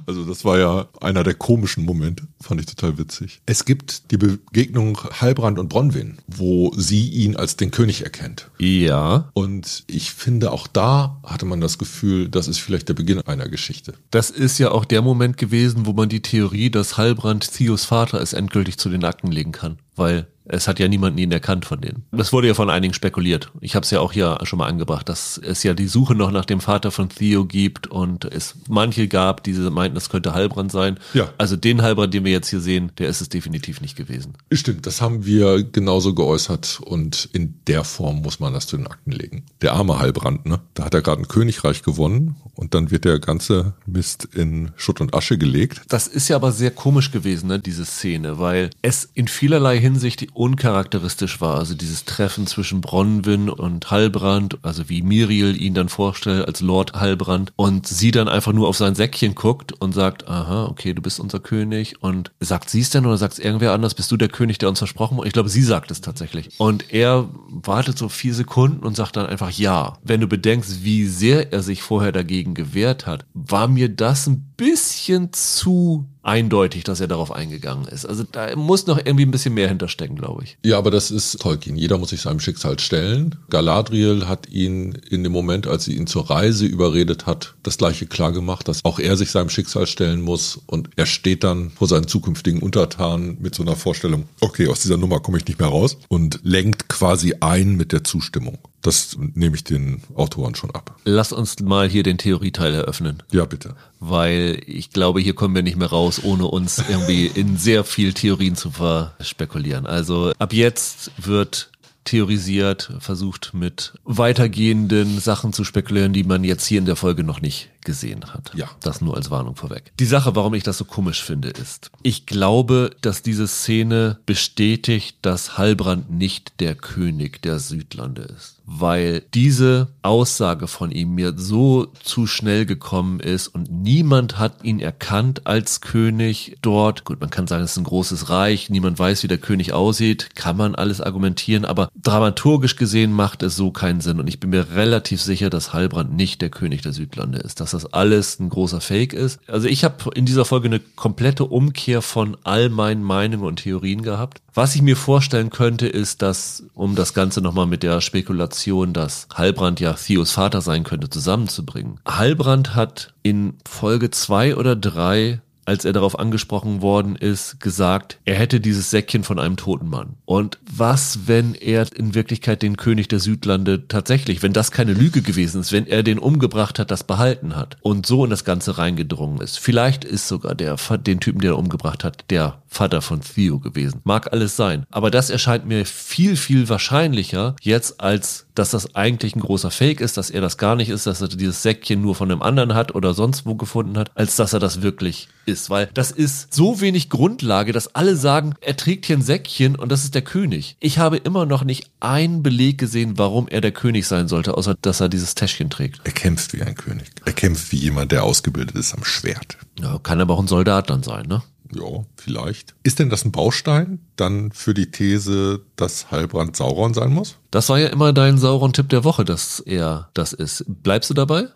also das war ja einer der komischen Momente, fand ich total witzig. Es gibt die Begegnung Halbrand und Bronwyn, wo sie ihn als den König erkennt. Ja. Und ich finde auch da hatte man das Gefühl, das ist vielleicht der Beginn einer Geschichte. Das ist ja auch der Moment gewesen, wo man die Theorie, dass Halbrand Theos Vater ist, endgültig zu den Akten legen kann. Weil es hat ja niemanden ihn erkannt von denen. Das wurde ja von einigen spekuliert. Ich habe es ja auch hier schon mal angebracht, dass es ja die Suche noch nach dem Vater von Theo gibt und es manche gab, die meinten, das könnte Halbrand sein. Ja. Also den Halbrand, den wir jetzt hier sehen, der ist es definitiv nicht gewesen. Stimmt, das haben wir genauso geäußert und in der Form muss man das zu den Akten legen. Der arme Halbrand, ne? Da hat er gerade ein Königreich gewonnen und dann wird der ganze Mist in Schutt und Asche gelegt. Das ist ja aber sehr komisch gewesen, ne, diese Szene, weil es in vielerlei Hinsicht uncharakteristisch war. Also dieses Treffen zwischen Bronwyn und Halbrand, also wie Miriel ihn dann vorstellt als Lord Halbrand und sie dann einfach nur auf sein Säckchen guckt und sagt, aha, okay, du bist unser König und sagt sie es denn oder sagt es irgendwer anders, bist du der König, der uns versprochen hat? Ich glaube, sie sagt es tatsächlich. Und er wartet so vier Sekunden und sagt dann einfach ja. Wenn du bedenkst, wie sehr er sich vorher dagegen gewehrt hat, war mir das ein bisschen zu eindeutig, dass er darauf eingegangen ist. Also da muss noch irgendwie ein bisschen mehr hinterstecken, glaube ich. Ja, aber das ist Tolkien. Jeder muss sich seinem Schicksal stellen. Galadriel hat ihn in dem Moment, als sie ihn zur Reise überredet hat, das gleiche klar gemacht, dass auch er sich seinem Schicksal stellen muss und er steht dann vor seinen zukünftigen Untertanen mit so einer Vorstellung, okay, aus dieser Nummer komme ich nicht mehr raus und lenkt quasi ein mit der Zustimmung. Das nehme ich den Autoren schon ab. Lass uns mal hier den Theorieteil eröffnen. Ja, bitte. Weil ich glaube, hier kommen wir nicht mehr raus, ohne uns irgendwie in sehr viel Theorien zu verspekulieren. Also ab jetzt wird theorisiert, versucht mit weitergehenden Sachen zu spekulieren, die man jetzt hier in der Folge noch nicht gesehen hat. Ja. Das nur als Warnung vorweg. Die Sache, warum ich das so komisch finde, ist, ich glaube, dass diese Szene bestätigt, dass Halbrand nicht der König der Südlande ist weil diese Aussage von ihm mir so zu schnell gekommen ist und niemand hat ihn erkannt als König dort. Gut, man kann sagen, es ist ein großes Reich, niemand weiß, wie der König aussieht, kann man alles argumentieren, aber dramaturgisch gesehen macht es so keinen Sinn und ich bin mir relativ sicher, dass Halbrand nicht der König der Südlande ist, dass das alles ein großer Fake ist. Also ich habe in dieser Folge eine komplette Umkehr von all meinen Meinungen und Theorien gehabt. Was ich mir vorstellen könnte, ist, dass, um das Ganze nochmal mit der Spekulation, dass Halbrand ja Theos Vater sein könnte, zusammenzubringen. Halbrand hat in Folge zwei oder drei als er darauf angesprochen worden ist, gesagt, er hätte dieses Säckchen von einem toten Mann. Und was, wenn er in Wirklichkeit den König der Südlande tatsächlich, wenn das keine Lüge gewesen ist, wenn er den umgebracht hat, das behalten hat und so in das Ganze reingedrungen ist. Vielleicht ist sogar der, den Typen, der er umgebracht hat, der Vater von Theo gewesen. Mag alles sein. Aber das erscheint mir viel, viel wahrscheinlicher jetzt, als dass das eigentlich ein großer Fake ist, dass er das gar nicht ist, dass er dieses Säckchen nur von einem anderen hat oder sonst wo gefunden hat, als dass er das wirklich ist. Weil das ist so wenig Grundlage, dass alle sagen, er trägt hier ein Säckchen und das ist der König. Ich habe immer noch nicht einen Beleg gesehen, warum er der König sein sollte, außer dass er dieses Täschchen trägt. Er kämpft wie ein König. Er kämpft wie jemand, der ausgebildet ist am Schwert. Ja, kann aber auch ein Soldat dann sein, ne? Ja, vielleicht. Ist denn das ein Baustein dann für die These, dass Heilbrand Sauron sein muss? Das war ja immer dein Sauron-Tipp der Woche, dass er das ist. Bleibst du dabei?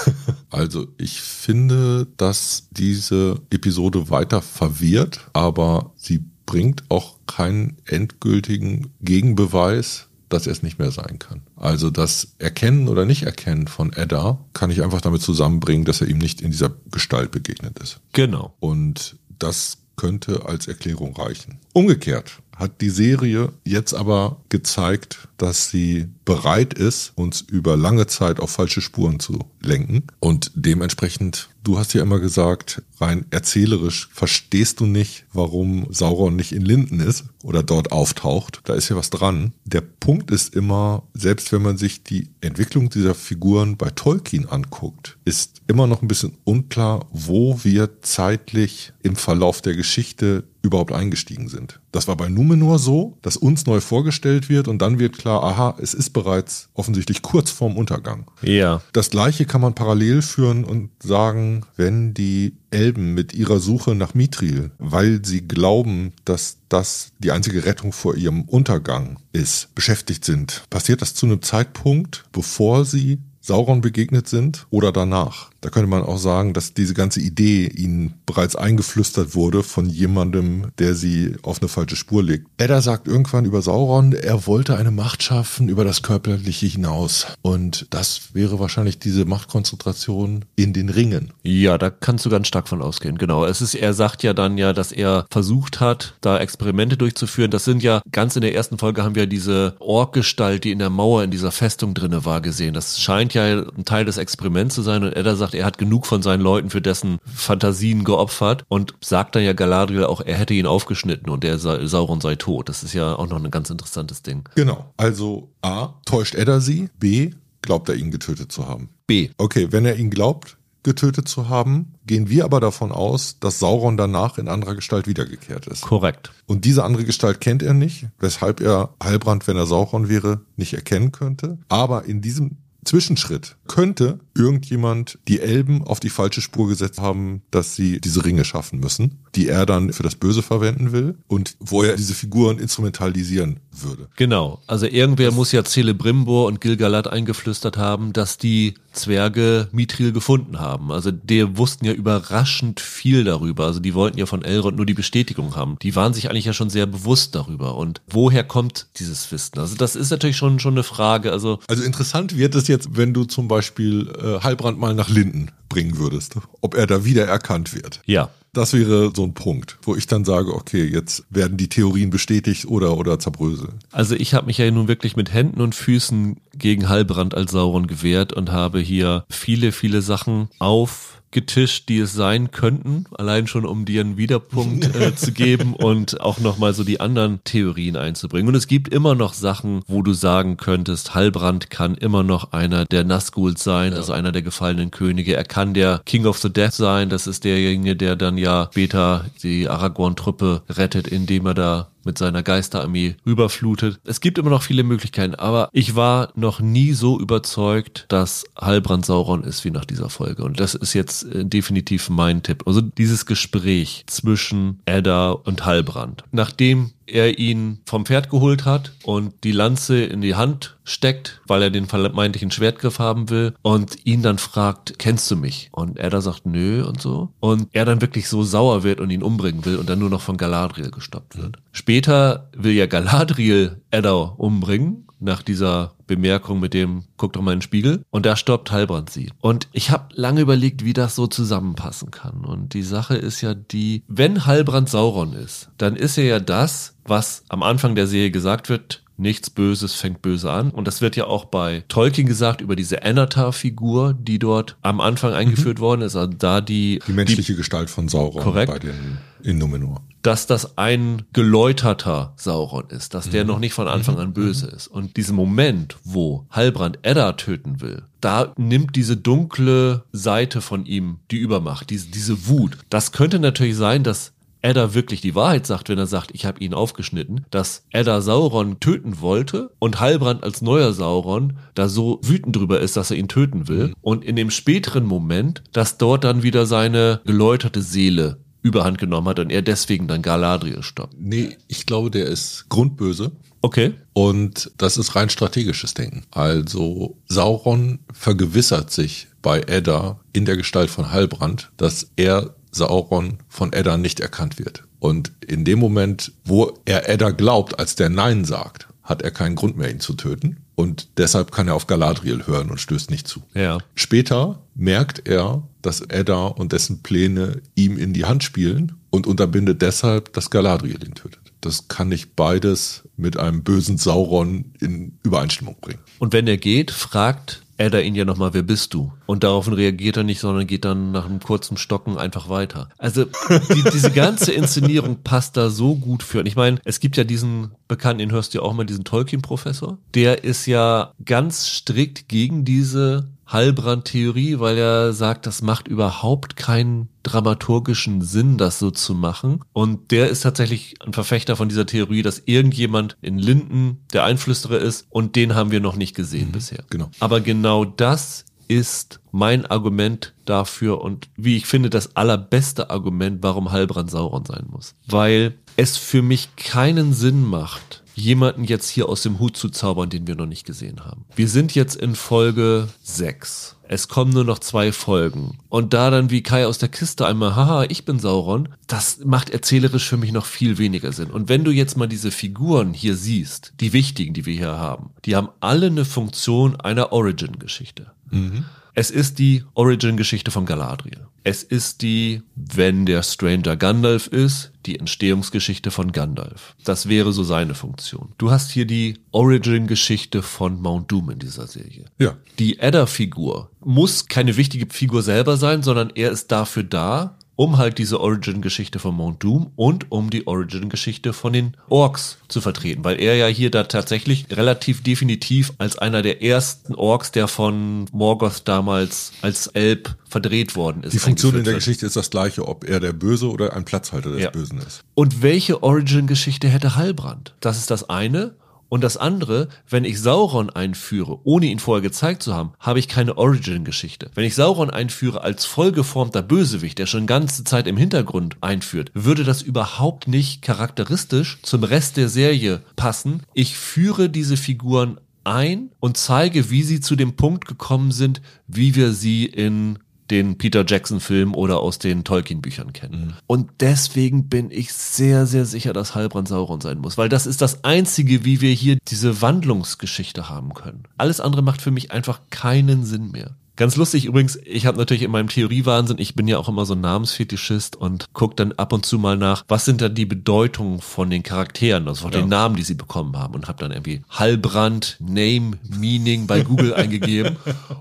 also ich finde, dass diese Episode weiter verwirrt, aber sie bringt auch keinen endgültigen Gegenbeweis, dass er es nicht mehr sein kann. Also das Erkennen oder Nicht-Erkennen von Edda kann ich einfach damit zusammenbringen, dass er ihm nicht in dieser Gestalt begegnet ist. Genau. Und das könnte als Erklärung reichen. Umgekehrt hat die Serie jetzt aber gezeigt, dass sie bereit ist, uns über lange Zeit auf falsche Spuren zu lenken. Und dementsprechend, du hast ja immer gesagt, rein erzählerisch verstehst du nicht, warum Sauron nicht in Linden ist oder dort auftaucht. Da ist ja was dran. Der Punkt ist immer, selbst wenn man sich die Entwicklung dieser Figuren bei Tolkien anguckt, ist immer noch ein bisschen unklar, wo wir zeitlich im Verlauf der Geschichte überhaupt eingestiegen sind. Das war bei Numenor so, dass uns neu vorgestellt wird und dann wird klar, aha, es ist bereits offensichtlich kurz vorm Untergang. Ja. Das gleiche kann man parallel führen und sagen, wenn die Elben mit ihrer Suche nach Mithril, weil sie glauben, dass das die einzige Rettung vor ihrem Untergang ist, beschäftigt sind, passiert das zu einem Zeitpunkt, bevor sie Sauron begegnet sind oder danach. Da könnte man auch sagen, dass diese ganze Idee ihnen bereits eingeflüstert wurde von jemandem, der sie auf eine falsche Spur legt. Edda sagt irgendwann über Sauron, er wollte eine Macht schaffen über das Körperliche hinaus. Und das wäre wahrscheinlich diese Machtkonzentration in den Ringen. Ja, da kannst du ganz stark von ausgehen. Genau. Es ist, er sagt ja dann ja, dass er versucht hat, da Experimente durchzuführen. Das sind ja, ganz in der ersten Folge haben wir diese Orkgestalt, die in der Mauer in dieser Festung drinne war, gesehen. Das scheint ja ein Teil des Experiments zu sein und Edda sagt, er hat genug von seinen Leuten für dessen Fantasien geopfert und sagt dann ja Galadriel auch, er hätte ihn aufgeschnitten und der Sauron sei tot. Das ist ja auch noch ein ganz interessantes Ding. Genau. Also A, täuscht Edda sie? B, glaubt er ihn getötet zu haben? B. Okay, wenn er ihn glaubt, getötet zu haben, gehen wir aber davon aus, dass Sauron danach in anderer Gestalt wiedergekehrt ist. Korrekt. Und diese andere Gestalt kennt er nicht, weshalb er Heilbrand, wenn er Sauron wäre, nicht erkennen könnte. Aber in diesem Zwischenschritt könnte irgendjemand die Elben auf die falsche Spur gesetzt haben, dass sie diese Ringe schaffen müssen, die er dann für das Böse verwenden will und wo er diese Figuren instrumentalisieren würde. Genau. Also irgendwer das muss ja Celebrimbor und Gilgalad eingeflüstert haben, dass die Zwerge Mithril gefunden haben. Also die wussten ja überraschend viel darüber. Also die wollten ja von Elrond nur die Bestätigung haben. Die waren sich eigentlich ja schon sehr bewusst darüber. Und woher kommt dieses Wissen? Also das ist natürlich schon, schon eine Frage. Also, also interessant wird es jetzt, wenn du zum Beispiel äh, Heilbrand mal nach Linden bringen würdest, ob er da wieder erkannt wird. Ja. Das wäre so ein Punkt, wo ich dann sage, okay, jetzt werden die Theorien bestätigt oder, oder zerbröseln. Also ich habe mich ja nun wirklich mit Händen und Füßen gegen Halbrand als Sauron gewehrt und habe hier viele, viele Sachen auf getischt, die es sein könnten, allein schon um dir einen Wiederpunkt äh, zu geben und auch nochmal so die anderen Theorien einzubringen. Und es gibt immer noch Sachen, wo du sagen könntest, Halbrand kann immer noch einer der Nazguls sein, ja. also einer der gefallenen Könige. Er kann der King of the Death sein, das ist derjenige, der dann ja später die Aragorn-Truppe rettet, indem er da mit seiner Geisterarmee rüberflutet. Es gibt immer noch viele Möglichkeiten, aber ich war noch nie so überzeugt, dass Halbrand Sauron ist wie nach dieser Folge. Und das ist jetzt äh, definitiv mein Tipp. Also dieses Gespräch zwischen Edda und Halbrand. Nachdem er ihn vom Pferd geholt hat und die Lanze in die Hand steckt, weil er den vermeintlichen Schwertgriff haben will und ihn dann fragt, kennst du mich? Und er da sagt, nö und so. Und er dann wirklich so sauer wird und ihn umbringen will und dann nur noch von Galadriel gestoppt wird. Später will ja Galadriel Edda umbringen nach dieser Bemerkung mit dem, guck doch mal in den Spiegel. Und da stoppt Halbrand sie. Und ich habe lange überlegt, wie das so zusammenpassen kann. Und die Sache ist ja die, wenn Halbrand Sauron ist, dann ist er ja das, was am Anfang der Serie gesagt wird, nichts Böses fängt böse an. Und das wird ja auch bei Tolkien gesagt über diese Anatar-Figur, die dort am Anfang eingeführt mhm. worden ist. Also da die die menschliche die, Gestalt von Sauron korrekt, bei den in Numenor. Dass das ein geläuterter Sauron ist, dass der mhm. noch nicht von Anfang an böse mhm. ist. Und diesen Moment, wo Halbrand Edda töten will, da nimmt diese dunkle Seite von ihm die Übermacht, diese, diese Wut. Das könnte natürlich sein, dass Edda wirklich die Wahrheit sagt, wenn er sagt, ich habe ihn aufgeschnitten, dass Edda Sauron töten wollte und Halbrand als neuer Sauron da so wütend drüber ist, dass er ihn töten will. Mhm. Und in dem späteren Moment, dass dort dann wieder seine geläuterte Seele überhand genommen hat und er deswegen dann Galadriel stoppt. Nee, ich glaube, der ist grundböse. Okay. Und das ist rein strategisches Denken. Also Sauron vergewissert sich bei Edda in der Gestalt von Halbrand, dass er Sauron von Edda nicht erkannt wird. Und in dem Moment, wo er Edda glaubt, als der Nein sagt, hat er keinen Grund mehr, ihn zu töten. Und deshalb kann er auf Galadriel hören und stößt nicht zu. Ja. Später merkt er, dass Edda und dessen Pläne ihm in die Hand spielen und unterbindet deshalb, dass Galadriel ihn tötet. Das kann nicht beides mit einem bösen Sauron in Übereinstimmung bringen. Und wenn er geht, fragt Edda ihn ja nochmal, wer bist du? Und daraufhin reagiert er nicht, sondern geht dann nach einem kurzen Stocken einfach weiter. Also die, diese ganze Inszenierung passt da so gut für. Und ich meine, es gibt ja diesen bekannten, den hörst du ja auch mal, diesen Tolkien-Professor. Der ist ja ganz strikt gegen diese Heilbrand-Theorie, weil er sagt, das macht überhaupt keinen dramaturgischen Sinn, das so zu machen. Und der ist tatsächlich ein Verfechter von dieser Theorie, dass irgendjemand in Linden der Einflüsterer ist und den haben wir noch nicht gesehen mhm, bisher. Genau. Aber genau das ist mein Argument dafür und wie ich finde das allerbeste Argument, warum Heilbrand Sauron sein muss. Weil es für mich keinen Sinn macht, jemanden jetzt hier aus dem Hut zu zaubern, den wir noch nicht gesehen haben. Wir sind jetzt in Folge 6. Es kommen nur noch zwei Folgen. Und da dann wie Kai aus der Kiste einmal, haha, ich bin Sauron, das macht erzählerisch für mich noch viel weniger Sinn. Und wenn du jetzt mal diese Figuren hier siehst, die wichtigen, die wir hier haben, die haben alle eine Funktion einer Origin-Geschichte. Mhm. Es ist die Origin-Geschichte von Galadriel. Es ist die, wenn der Stranger Gandalf ist, die Entstehungsgeschichte von Gandalf. Das wäre so seine Funktion. Du hast hier die Origin-Geschichte von Mount Doom in dieser Serie. Ja. Die Edda-Figur muss keine wichtige Figur selber sein, sondern er ist dafür da, um halt diese Origin-Geschichte von Mount Doom und um die Origin-Geschichte von den Orks zu vertreten, weil er ja hier da tatsächlich relativ definitiv als einer der ersten Orks, der von Morgoth damals als Elb verdreht worden ist. Die Funktion in der Geschichte ist das gleiche, ob er der Böse oder ein Platzhalter des ja. Bösen ist. Und welche Origin-Geschichte hätte Halbrand? Das ist das eine. Und das andere, wenn ich Sauron einführe, ohne ihn vorher gezeigt zu haben, habe ich keine Origin-Geschichte. Wenn ich Sauron einführe als vollgeformter Bösewicht, der schon ganze Zeit im Hintergrund einführt, würde das überhaupt nicht charakteristisch zum Rest der Serie passen. Ich führe diese Figuren ein und zeige, wie sie zu dem Punkt gekommen sind, wie wir sie in den Peter Jackson-Film oder aus den Tolkien-Büchern kennen. Mhm. Und deswegen bin ich sehr, sehr sicher, dass Heilbrand Sauron sein muss, weil das ist das Einzige, wie wir hier diese Wandlungsgeschichte haben können. Alles andere macht für mich einfach keinen Sinn mehr. Ganz lustig übrigens, ich habe natürlich in meinem Theoriewahnsinn, ich bin ja auch immer so ein Namensfetischist und gucke dann ab und zu mal nach, was sind da die Bedeutungen von den Charakteren, also von ja. den Namen, die sie bekommen haben und habe dann irgendwie Hallbrand, Name, Meaning bei Google eingegeben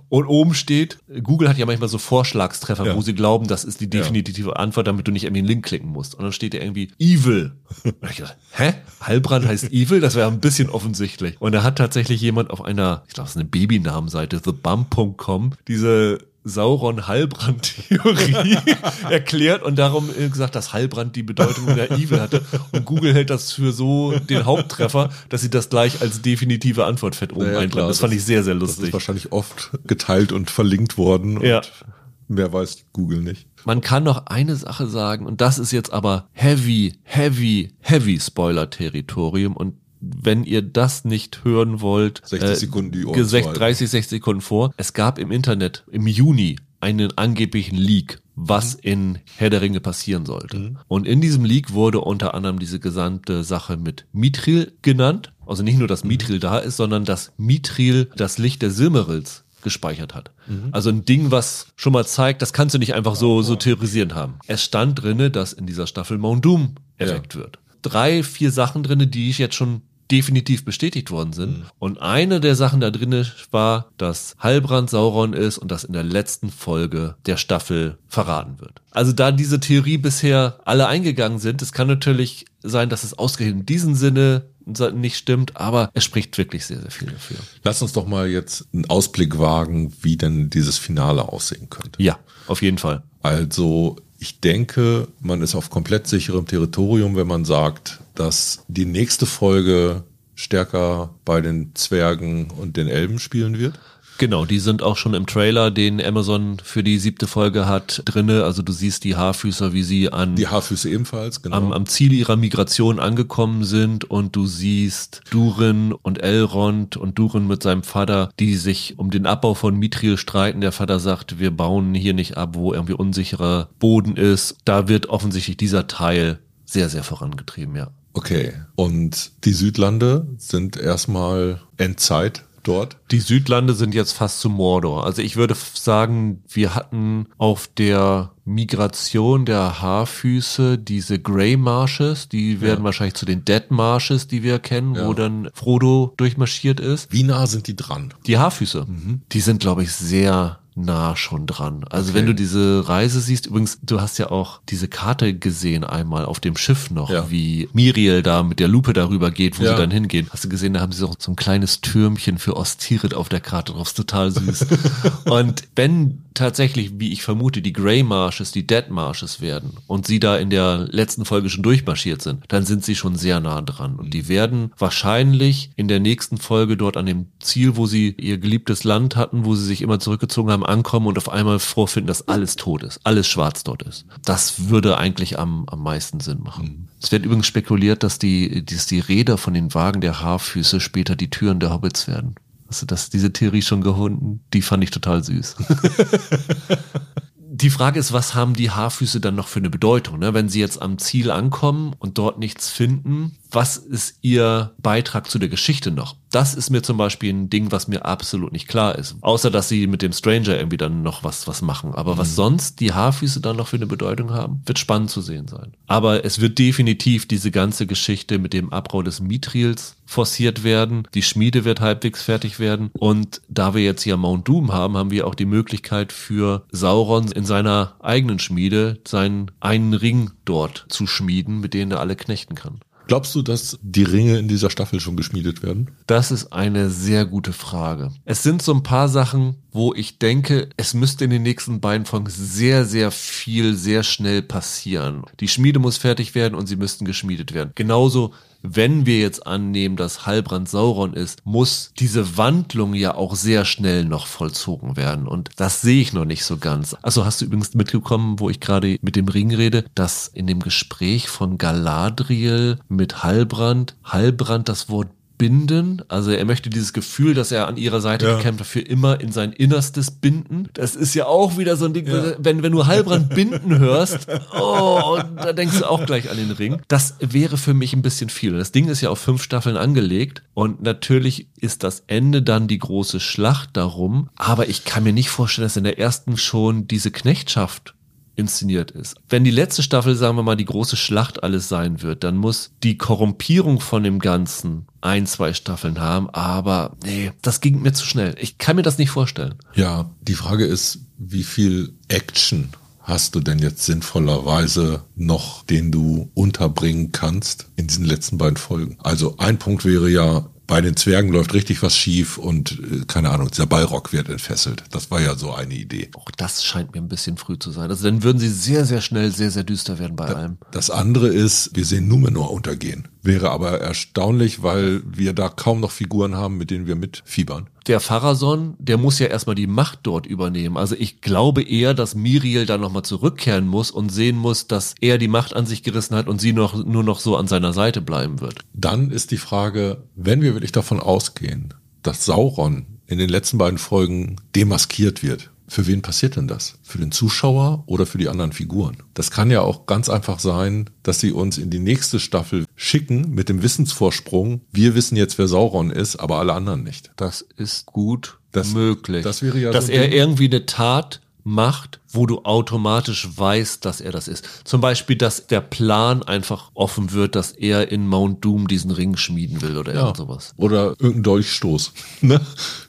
und oben steht, Google hat ja manchmal so Vorschlagstreffer, ja. wo sie glauben, das ist die definitive Antwort, damit du nicht irgendwie einen Link klicken musst. Und dann steht da irgendwie Evil. Und ich dachte, hä? Hallbrand heißt Evil? Das wäre ein bisschen offensichtlich. Und da hat tatsächlich jemand auf einer, ich glaube, es ist eine Babynamenseite, thebump.com, diese Sauron-Heilbrand-Theorie erklärt und darum gesagt, dass Heilbrand die Bedeutung der Evil hatte. Und Google hält das für so den Haupttreffer, dass sie das gleich als definitive Antwort fett oben naja, eintragen. Das fand ich sehr, sehr lustig. Das ist wahrscheinlich oft geteilt und verlinkt worden. ja. Mehr weiß Google nicht. Man kann noch eine Sache sagen, und das ist jetzt aber heavy, heavy, heavy Spoiler-Territorium und wenn ihr das nicht hören wollt, 60 äh, Sekunden die Ohren 30, 60 Sekunden vor. Es gab im Internet im Juni einen angeblichen Leak, was mhm. in Herr der Ringe passieren sollte. Mhm. Und in diesem Leak wurde unter anderem diese gesamte Sache mit Mithril genannt. Also nicht nur, dass mhm. Mithril mhm. da ist, sondern dass Mithril das Licht der Silmarils gespeichert hat. Mhm. Also ein Ding, was schon mal zeigt, das kannst du nicht einfach so, so theorisieren haben. Es stand drinne, dass in dieser Staffel Mount Doom Effekt ja. wird. Drei, vier Sachen drinne, die ich jetzt schon definitiv bestätigt worden sind. Mhm. Und eine der Sachen da drin war, dass Heilbrand Sauron ist und das in der letzten Folge der Staffel verraten wird. Also da diese Theorie bisher alle eingegangen sind, es kann natürlich sein, dass es ausgerechnet in diesem Sinne nicht stimmt, aber es spricht wirklich sehr, sehr viel dafür. Lass uns doch mal jetzt einen Ausblick wagen, wie denn dieses Finale aussehen könnte. Ja, auf jeden Fall. Also ich denke, man ist auf komplett sicherem Territorium, wenn man sagt, dass die nächste Folge stärker bei den Zwergen und den Elben spielen wird. Genau, die sind auch schon im Trailer, den Amazon für die siebte Folge hat, drinne. Also du siehst die Haarfüßer, wie sie an die Haarfüße ebenfalls genau. am, am Ziel ihrer Migration angekommen sind und du siehst Durin und Elrond und Durin mit seinem Vater, die sich um den Abbau von Mithril streiten. Der Vater sagt, wir bauen hier nicht ab, wo irgendwie unsicherer Boden ist. Da wird offensichtlich dieser Teil sehr, sehr vorangetrieben, ja. Okay. Und die Südlande sind erstmal Endzeit dort? Die Südlande sind jetzt fast zu Mordor. Also ich würde sagen, wir hatten auf der Migration der Haarfüße diese Grey Marshes, die werden ja. wahrscheinlich zu den Dead Marshes, die wir kennen, ja. wo dann Frodo durchmarschiert ist. Wie nah sind die dran? Die Haarfüße, mhm. die sind, glaube ich, sehr nah schon dran. Also okay. wenn du diese Reise siehst, übrigens, du hast ja auch diese Karte gesehen einmal auf dem Schiff noch, ja. wie Miriel da mit der Lupe darüber geht, wo ja. sie dann hingehen. Hast du gesehen, da haben sie so, so ein kleines Türmchen für Ostirit auf der Karte drauf. Ist total süß. und wenn tatsächlich, wie ich vermute, die Grey Marshes die Dead Marshes werden und sie da in der letzten Folge schon durchmarschiert sind, dann sind sie schon sehr nah dran. Und die werden wahrscheinlich in der nächsten Folge dort an dem Ziel, wo sie ihr geliebtes Land hatten, wo sie sich immer zurückgezogen haben, ankommen und auf einmal vorfinden, dass alles tot ist, alles schwarz dort ist. Das würde eigentlich am, am meisten Sinn machen. Mhm. Es wird übrigens spekuliert, dass die, dass die Räder von den Wagen der Haarfüße später die Türen der Hobbits werden. Hast du das, diese Theorie schon gefunden? Die fand ich total süß. die Frage ist, was haben die Haarfüße dann noch für eine Bedeutung? Ne? Wenn sie jetzt am Ziel ankommen und dort nichts finden, was ist ihr Beitrag zu der Geschichte noch? Das ist mir zum Beispiel ein Ding, was mir absolut nicht klar ist. Außer, dass sie mit dem Stranger irgendwie dann noch was, was machen. Aber mhm. was sonst die Haarfüße dann noch für eine Bedeutung haben, wird spannend zu sehen sein. Aber es wird definitiv diese ganze Geschichte mit dem Abbau des Mithrils forciert werden. Die Schmiede wird halbwegs fertig werden. Und da wir jetzt hier Mount Doom haben, haben wir auch die Möglichkeit für Sauron in seiner eigenen Schmiede seinen einen Ring dort zu schmieden, mit dem er alle knechten kann. Glaubst du, dass die Ringe in dieser Staffel schon geschmiedet werden? Das ist eine sehr gute Frage. Es sind so ein paar Sachen, wo ich denke, es müsste in den nächsten beiden Folgen sehr, sehr viel, sehr schnell passieren. Die Schmiede muss fertig werden und sie müssten geschmiedet werden. Genauso wenn wir jetzt annehmen, dass Halbrand Sauron ist, muss diese Wandlung ja auch sehr schnell noch vollzogen werden. Und das sehe ich noch nicht so ganz. Also hast du übrigens mitgekommen, wo ich gerade mit dem Ring rede, dass in dem Gespräch von Galadriel mit Halbrand, Halbrand das Wort binden. Also er möchte dieses Gefühl, dass er an ihrer Seite ja. gekämpft hat, für immer in sein Innerstes binden. Das ist ja auch wieder so ein Ding, ja. wenn, wenn du Halbrand binden hörst, oh, da denkst du auch gleich an den Ring. Das wäre für mich ein bisschen viel. Das Ding ist ja auf fünf Staffeln angelegt und natürlich ist das Ende dann die große Schlacht darum. Aber ich kann mir nicht vorstellen, dass in der ersten schon diese Knechtschaft inszeniert ist. Wenn die letzte Staffel, sagen wir mal, die große Schlacht alles sein wird, dann muss die Korrumpierung von dem Ganzen ein, zwei Staffeln haben, aber nee, das ging mir zu schnell. Ich kann mir das nicht vorstellen. Ja, die Frage ist, wie viel Action hast du denn jetzt sinnvollerweise noch, den du unterbringen kannst in diesen letzten beiden Folgen? Also ein Punkt wäre ja, bei den Zwergen läuft richtig was schief und äh, keine Ahnung, dieser Ballrock wird entfesselt. Das war ja so eine Idee. Auch das scheint mir ein bisschen früh zu sein. Also dann würden sie sehr, sehr schnell sehr, sehr düster werden bei da, allem. Das andere ist, wir sehen Numenor untergehen. Wäre aber erstaunlich, weil wir da kaum noch Figuren haben, mit denen wir mitfiebern. Der Pharason, der muss ja erstmal die Macht dort übernehmen. Also ich glaube eher, dass Miriel da nochmal zurückkehren muss und sehen muss, dass er die Macht an sich gerissen hat und sie noch, nur noch so an seiner Seite bleiben wird. Dann ist die Frage, wenn wir wirklich davon ausgehen, dass Sauron in den letzten beiden Folgen demaskiert wird, für wen passiert denn das? Für den Zuschauer oder für die anderen Figuren? Das kann ja auch ganz einfach sein, dass sie uns in die nächste Staffel schicken mit dem Wissensvorsprung. Wir wissen jetzt, wer Sauron ist, aber alle anderen nicht. Das ist gut das, möglich. Das wäre ja dass so er irgendwie eine Tat macht, wo du automatisch weißt, dass er das ist. Zum Beispiel, dass der Plan einfach offen wird, dass er in Mount Doom diesen Ring schmieden will oder ja. sowas. Oder irgendein Dolchstoß. Ne?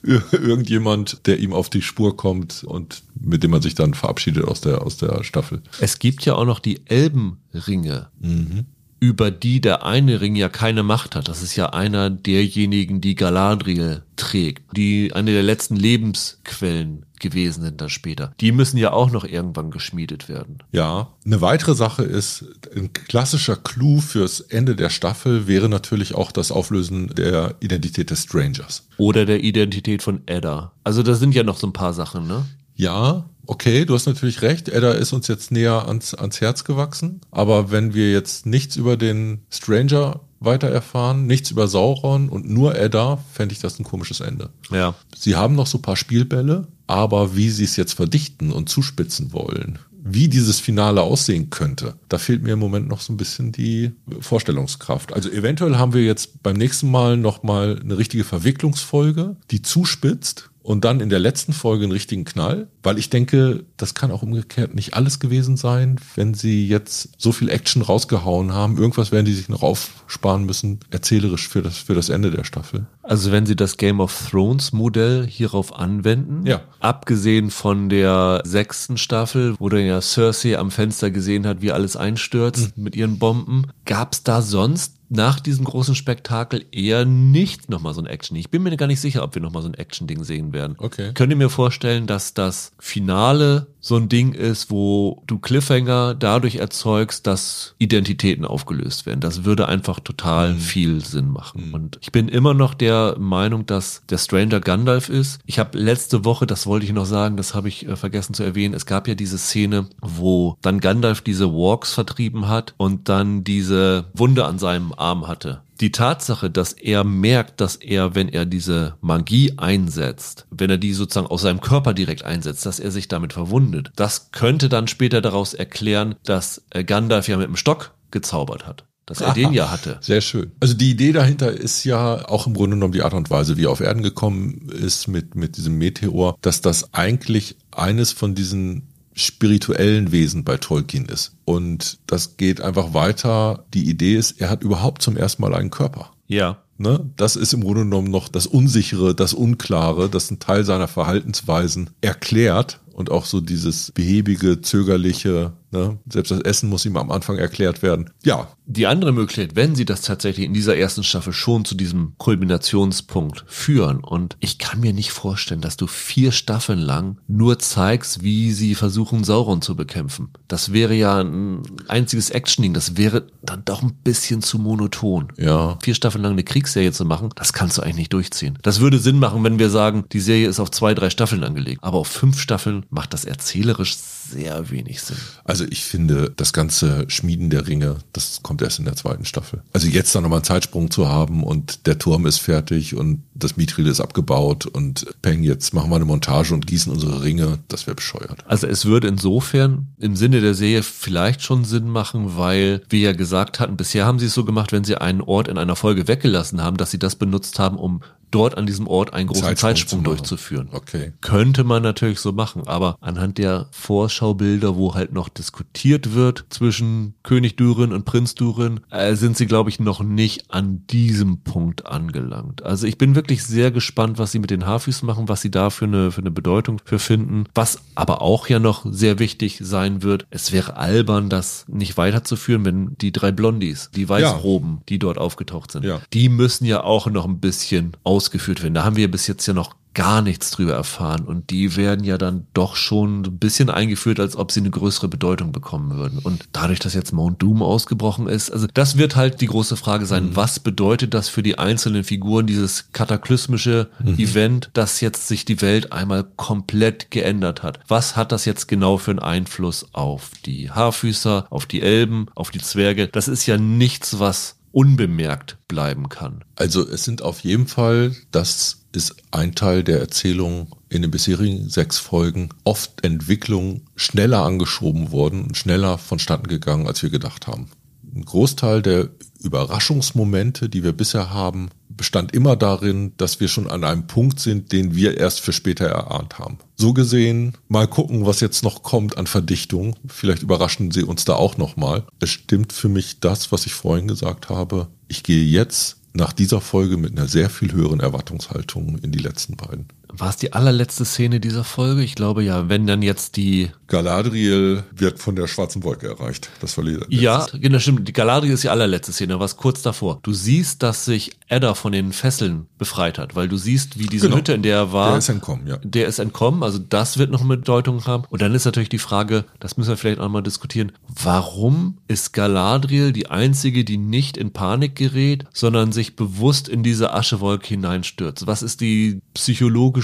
Irgendjemand, der ihm auf die Spur kommt und mit dem man sich dann verabschiedet aus der, aus der Staffel. Es gibt ja auch noch die Elbenringe. Mhm über die der eine Ring ja keine Macht hat. Das ist ja einer derjenigen, die Galadriel trägt, die eine der letzten Lebensquellen gewesen sind dann später. Die müssen ja auch noch irgendwann geschmiedet werden. Ja, eine weitere Sache ist, ein klassischer Clou fürs Ende der Staffel wäre natürlich auch das Auflösen der Identität des Strangers. Oder der Identität von Edda. Also da sind ja noch so ein paar Sachen, ne? Ja, okay, du hast natürlich recht, Edda ist uns jetzt näher ans, ans Herz gewachsen. Aber wenn wir jetzt nichts über den Stranger weiter erfahren, nichts über Sauron und nur Edda, fände ich das ein komisches Ende. Ja. Sie haben noch so ein paar Spielbälle, aber wie sie es jetzt verdichten und zuspitzen wollen, wie dieses Finale aussehen könnte, da fehlt mir im Moment noch so ein bisschen die Vorstellungskraft. Also eventuell haben wir jetzt beim nächsten Mal nochmal eine richtige Verwicklungsfolge, die zuspitzt und dann in der letzten Folge einen richtigen Knall, weil ich denke, das kann auch umgekehrt nicht alles gewesen sein, wenn sie jetzt so viel Action rausgehauen haben. Irgendwas werden die sich noch aufsparen müssen, erzählerisch für das, für das Ende der Staffel. Also wenn sie das Game of Thrones Modell hierauf anwenden, Ja. abgesehen von der sechsten Staffel, wo dann ja Cersei am Fenster gesehen hat, wie alles einstürzt mit ihren Bomben, gab's da sonst nach diesem großen Spektakel eher nicht nochmal so ein Action. Ich bin mir gar nicht sicher, ob wir nochmal so ein Action-Ding sehen werden. Okay. Könnt ihr mir vorstellen, dass das Finale so ein Ding ist, wo du Cliffhanger dadurch erzeugst, dass Identitäten aufgelöst werden. Das würde einfach total viel Sinn machen. Und ich bin immer noch der Meinung, dass der Stranger Gandalf ist. Ich habe letzte Woche, das wollte ich noch sagen, das habe ich äh, vergessen zu erwähnen, es gab ja diese Szene, wo dann Gandalf diese Walks vertrieben hat und dann diese Wunde an seinem Arm hatte. Die Tatsache, dass er merkt, dass er, wenn er diese Magie einsetzt, wenn er die sozusagen aus seinem Körper direkt einsetzt, dass er sich damit verwundet, das könnte dann später daraus erklären, dass äh, Gandalf ja mit dem Stock gezaubert hat. Dass er den ja hatte. Sehr schön. Also die Idee dahinter ist ja auch im Grunde genommen die Art und Weise, wie er auf Erden gekommen ist mit, mit diesem Meteor, dass das eigentlich eines von diesen spirituellen Wesen bei Tolkien ist. Und das geht einfach weiter. Die Idee ist, er hat überhaupt zum ersten Mal einen Körper. Ja. Ne? Das ist im Grunde genommen noch das Unsichere, das Unklare, das ein Teil seiner Verhaltensweisen erklärt und auch so dieses behäbige, zögerliche, ne? selbst das Essen muss ihm am Anfang erklärt werden. Ja, Die andere Möglichkeit, wenn sie das tatsächlich in dieser ersten Staffel schon zu diesem Kulminationspunkt führen und ich kann mir nicht vorstellen, dass du vier Staffeln lang nur zeigst, wie sie versuchen, Sauron zu bekämpfen. Das wäre ja ein einziges Actioning, das wäre dann doch ein bisschen zu monoton. ja. Vier Staffeln lang eine Kriegsserie zu machen, das kannst du eigentlich nicht durchziehen. Das würde Sinn machen, wenn wir sagen, die Serie ist auf zwei, drei Staffeln angelegt. Aber auf fünf Staffeln macht das erzählerisch sehr wenig Sinn. Also ich finde, das ganze Schmieden der Ringe, das kommt erst in der zweiten Staffel. Also jetzt da nochmal einen Zeitsprung zu haben und der Turm ist fertig und das Mithril ist abgebaut und Peng, jetzt machen wir eine Montage und gießen unsere Ringe, das wäre bescheuert. Also es würde insofern im Sinne der Serie vielleicht schon Sinn machen, weil wir ja gesagt hatten, bisher haben sie es so gemacht, wenn sie einen Ort in einer Folge weggelassen haben, dass sie das benutzt haben, um dort an diesem Ort einen großen Zeitsprung Zeitsprung, durchzuführen. Okay. Könnte man natürlich so machen, aber anhand der Vorschaubilder, wo halt noch diskutiert wird zwischen König Durin und Prinz Durin, äh, sind sie, glaube ich, noch nicht an diesem Punkt angelangt. Also ich bin wirklich sehr gespannt, was sie mit den Haarfüßen machen, was sie da für eine, für eine Bedeutung für finden. Was aber auch ja noch sehr wichtig sein wird, es wäre albern, das nicht weiterzuführen, wenn die drei Blondies, die Weißroben, die dort aufgetaucht sind, Ja. die müssen ja auch noch ein bisschen ausgeführt werden. Da haben wir bis jetzt ja noch gar nichts drüber erfahren und die werden ja dann doch schon ein bisschen eingeführt, als ob sie eine größere Bedeutung bekommen würden. Und dadurch, dass jetzt Mount Doom ausgebrochen ist, also das wird halt die große Frage sein, was bedeutet das für die einzelnen Figuren, dieses kataklysmische Event, dass jetzt sich die Welt einmal komplett geändert hat? Was hat das jetzt genau für einen Einfluss auf die Haarfüßer, auf die Elben, auf die Zwerge? Das ist ja nichts, was unbemerkt bleiben kann. Also es sind auf jeden Fall, das ist ein Teil der Erzählung in den bisherigen sechs Folgen, oft Entwicklungen schneller angeschoben worden und schneller vonstatten gegangen, als wir gedacht haben. Ein Großteil der Überraschungsmomente, die wir bisher haben, bestand immer darin, dass wir schon an einem Punkt sind, den wir erst für später erahnt haben. So gesehen, mal gucken, was jetzt noch kommt an Verdichtung. Vielleicht überraschen sie uns da auch nochmal. Es stimmt für mich das, was ich vorhin gesagt habe. Ich gehe jetzt nach dieser Folge mit einer sehr viel höheren Erwartungshaltung in die letzten beiden. War es die allerletzte Szene dieser Folge? Ich glaube ja, wenn dann jetzt die Galadriel wird von der schwarzen Wolke erreicht. Das verliert. Ja, genau, stimmt. Die Galadriel ist die allerletzte Szene, was kurz davor. Du siehst, dass sich Edda von den Fesseln befreit hat, weil du siehst, wie diese Genau. Hütte, in der er war, Der ist entkommen, ja. der ist entkommen. Also das wird noch eine Bedeutung haben. Und dann ist natürlich die Frage, das müssen wir vielleicht auch mal diskutieren, warum ist Galadriel die einzige, die nicht in Panik gerät, sondern sich bewusst in diese Aschewolke hineinstürzt? Was ist die psychologische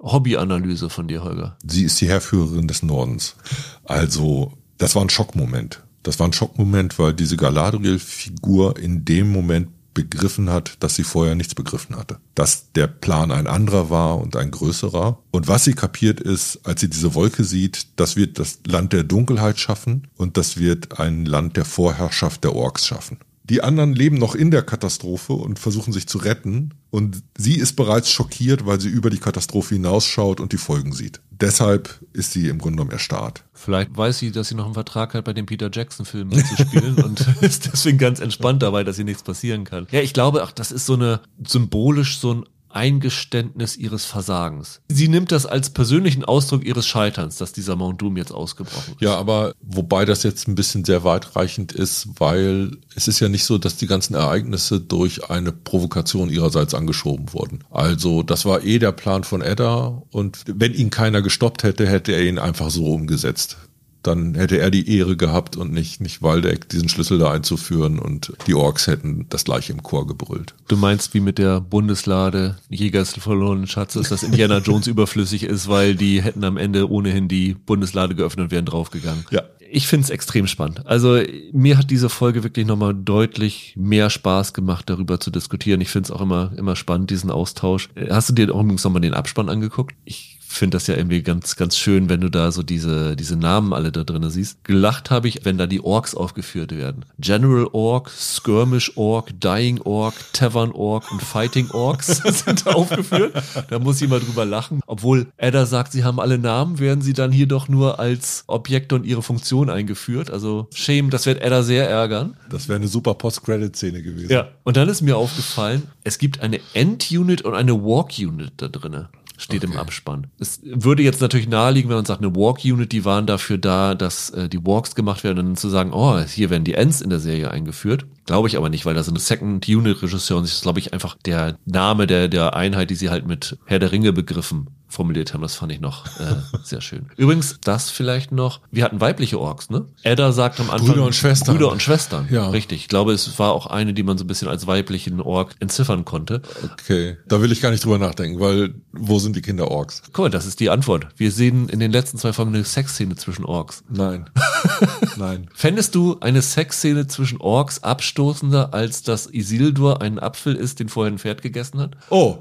Hobbyanalyse von dir, Holger? Sie ist die Herrführerin des Nordens. Also, das war ein Schockmoment. Das war ein Schockmoment, weil diese Galadriel-Figur in dem Moment begriffen hat, dass sie vorher nichts begriffen hatte. Dass der Plan ein anderer war und ein größerer. Und was sie kapiert ist, als sie diese Wolke sieht, das wird das Land der Dunkelheit schaffen und das wird ein Land der Vorherrschaft der Orks schaffen. Die anderen leben noch in der Katastrophe und versuchen sich zu retten. Und sie ist bereits schockiert, weil sie über die Katastrophe hinausschaut und die Folgen sieht. Deshalb ist sie im Grunde genommen erstarrt. Vielleicht weiß sie, dass sie noch einen Vertrag hat, bei dem Peter Jackson-Film mitzuspielen und ist deswegen ganz entspannt dabei, dass ihr nichts passieren kann. Ja, ich glaube, ach, das ist so eine symbolisch so ein Eingeständnis ihres Versagens. Sie nimmt das als persönlichen Ausdruck ihres Scheiterns, dass dieser Mount Doom jetzt ausgebrochen ist. Ja, aber wobei das jetzt ein bisschen sehr weitreichend ist, weil es ist ja nicht so, dass die ganzen Ereignisse durch eine Provokation ihrerseits angeschoben wurden. Also das war eh der Plan von Edda und wenn ihn keiner gestoppt hätte, hätte er ihn einfach so umgesetzt dann hätte er die Ehre gehabt und nicht, nicht Waldeck, diesen Schlüssel da einzuführen und die Orks hätten das gleiche im Chor gebrüllt. Du meinst wie mit der Bundeslade Jäger des verlorenen Schatzes, dass Indiana Jones überflüssig ist, weil die hätten am Ende ohnehin die Bundeslade geöffnet und wären draufgegangen. Ja. Ich finde es extrem spannend. Also mir hat diese Folge wirklich nochmal deutlich mehr Spaß gemacht, darüber zu diskutieren. Ich finde es auch immer, immer spannend, diesen Austausch. Hast du dir auch übrigens nochmal den Abspann angeguckt? Ich finde das ja irgendwie ganz, ganz schön, wenn du da so diese, diese Namen alle da drin siehst. Gelacht habe ich, wenn da die Orks aufgeführt werden. General Ork, Skirmish Ork, Dying Ork, Tavern Ork und Fighting Orks sind da aufgeführt. Da muss ich mal drüber lachen. Obwohl Edda sagt, sie haben alle Namen, werden sie dann hier doch nur als Objekte und ihre Funktion eingeführt. Also Shame, das wird Edda sehr ärgern. Das wäre eine super Post-Credit-Szene gewesen. Ja. Und dann ist mir aufgefallen, es gibt eine End-Unit und eine Walk-Unit da drinne steht okay. im Abspann. Es würde jetzt natürlich naheliegen, wenn man sagt, eine Walk-Unit, die waren dafür da, dass äh, die Walks gemacht werden und dann zu sagen, oh, hier werden die Ends in der Serie eingeführt. Glaube ich aber nicht, weil da so eine Second-Unit-Regisseur und das ist, glaube ich, einfach der Name der, der Einheit, die sie halt mit Herr der Ringe begriffen formuliert haben. Das fand ich noch äh, sehr schön. Übrigens, das vielleicht noch, wir hatten weibliche Orks, ne? Edda sagt am Anfang Brüder und Schwestern. Brüder und Schwestern. Ja. Richtig. Ich glaube, es war auch eine, die man so ein bisschen als weiblichen Ork entziffern konnte. Okay. Da will ich gar nicht drüber nachdenken, weil wo sind die Kinder Orks? Guck mal, das ist die Antwort. Wir sehen in den letzten zwei Folgen eine Sexszene zwischen Orks. Nein. Nein. Fändest du eine Sexszene zwischen Orks abstoßender, als dass Isildur einen Apfel isst, den vorher ein Pferd gegessen hat? Oh.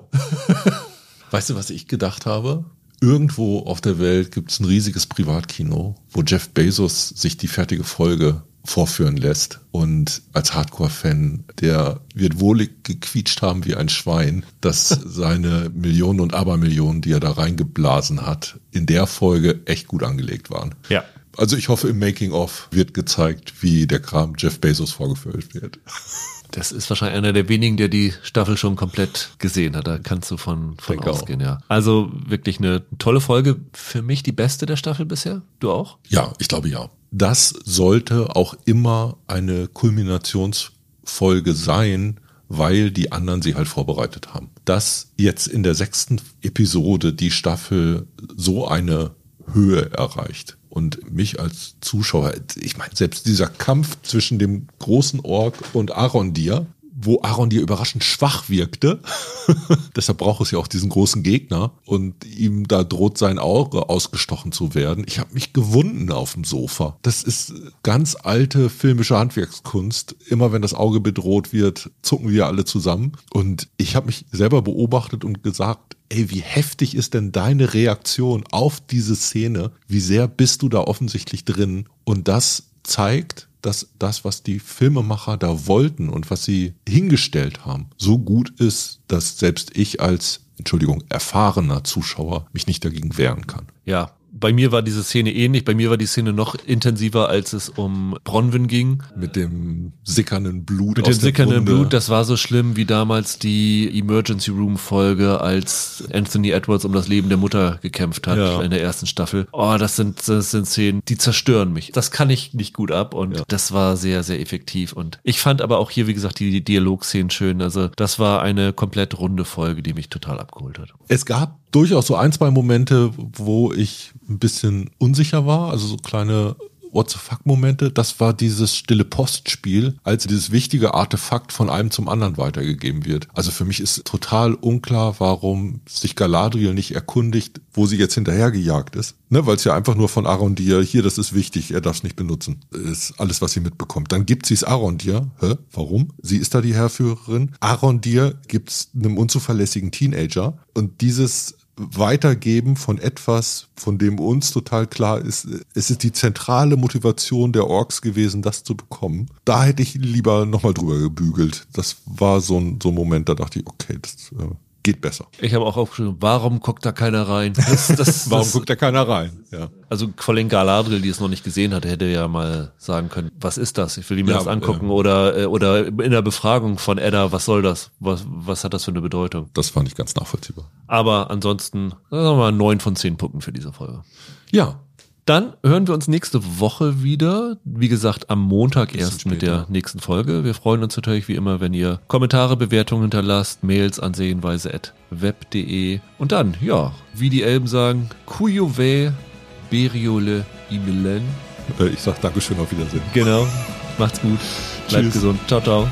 Weißt du, was ich gedacht habe? Irgendwo auf der Welt gibt es ein riesiges Privatkino, wo Jeff Bezos sich die fertige Folge vorführen lässt. Und als Hardcore-Fan, der wird wohlig gequietscht haben wie ein Schwein, dass seine Millionen und Abermillionen, die er da reingeblasen hat, in der Folge echt gut angelegt waren. Ja. Also ich hoffe, im Making-of wird gezeigt, wie der Kram Jeff Bezos vorgeführt wird. Das ist wahrscheinlich einer der wenigen, der die Staffel schon komplett gesehen hat. Da kannst du von, von ausgehen, ja. Also wirklich eine tolle Folge. Für mich die beste der Staffel bisher. Du auch? Ja, ich glaube ja. Das sollte auch immer eine Kulminationsfolge sein, weil die anderen sie halt vorbereitet haben. Dass jetzt in der sechsten Episode die Staffel so eine Höhe erreicht, und mich als Zuschauer, ich meine, selbst dieser Kampf zwischen dem großen Ork und Arondir, wo Arondir überraschend schwach wirkte, deshalb braucht es ja auch diesen großen Gegner und ihm da droht sein Auge ausgestochen zu werden. Ich habe mich gewunden auf dem Sofa. Das ist ganz alte filmische Handwerkskunst. Immer wenn das Auge bedroht wird, zucken wir alle zusammen. Und ich habe mich selber beobachtet und gesagt, ey, wie heftig ist denn deine Reaktion auf diese Szene? Wie sehr bist du da offensichtlich drin? Und das zeigt, dass das, was die Filmemacher da wollten und was sie hingestellt haben, so gut ist, dass selbst ich als, Entschuldigung, erfahrener Zuschauer mich nicht dagegen wehren kann. Ja, bei mir war diese Szene ähnlich. Bei mir war die Szene noch intensiver, als es um Bronwyn ging. Mit dem sickernden Blut. Mit dem sickernden Blut. Das war so schlimm wie damals die Emergency Room Folge, als Anthony Edwards um das Leben der Mutter gekämpft hat ja. in der ersten Staffel. Oh, das sind, das sind Szenen, die zerstören mich. Das kann ich nicht gut ab und ja. das war sehr, sehr effektiv. Und ich fand aber auch hier, wie gesagt, die, die Dialogszenen schön. Also das war eine komplett runde Folge, die mich total abgeholt hat. Es gab durchaus so ein, zwei Momente, wo ich ein bisschen unsicher war, also so kleine What the fuck Momente, das war dieses stille Postspiel, als dieses wichtige Artefakt von einem zum anderen weitergegeben wird. Also für mich ist total unklar, warum sich Galadriel nicht erkundigt, wo sie jetzt hinterhergejagt ist. Ne, weil es ja einfach nur von Arondir, hier, das ist wichtig, er darf es nicht benutzen. Ist alles, was sie mitbekommt. Dann gibt sie es Arondir. Hä? Warum? Sie ist da die Herrführerin. Arondir gibt es einem unzuverlässigen Teenager. Und dieses Weitergeben von etwas, von dem uns total klar ist, es ist die zentrale Motivation der Orks gewesen, das zu bekommen. Da hätte ich lieber nochmal drüber gebügelt. Das war so ein, so ein Moment, da dachte ich, okay, das äh, geht besser. Ich habe auch aufgeschrieben, warum guckt da keiner rein? Das, das, Warum das, guckt da keiner rein? Ja. Also Colin Galadriel, die es noch nicht gesehen hatte, hätte ja mal sagen können, was ist das? Ich will mir Ja, das angucken. ähm. Oder, äh, oder in der Befragung von Edda, was soll das? Was, was hat das für eine Bedeutung? Das fand ich ganz nachvollziehbar. Aber ansonsten, sagen wir mal, neun von zehn Punkten für diese Folge. Ja, Dann hören wir uns nächste Woche wieder. Wie gesagt, am Montag erst mit der nächsten Folge. Wir freuen uns natürlich wie immer, wenn ihr Kommentare, Bewertungen hinterlasst, Mails an sehenweise.web.de. Und dann, ja, wie die Elben sagen, Kujuwe, Beriole, Imelen. äh, ich sag Dankeschön, auf Wiedersehen. Genau. Macht's gut. Bleibt gesund. Ciao, ciao.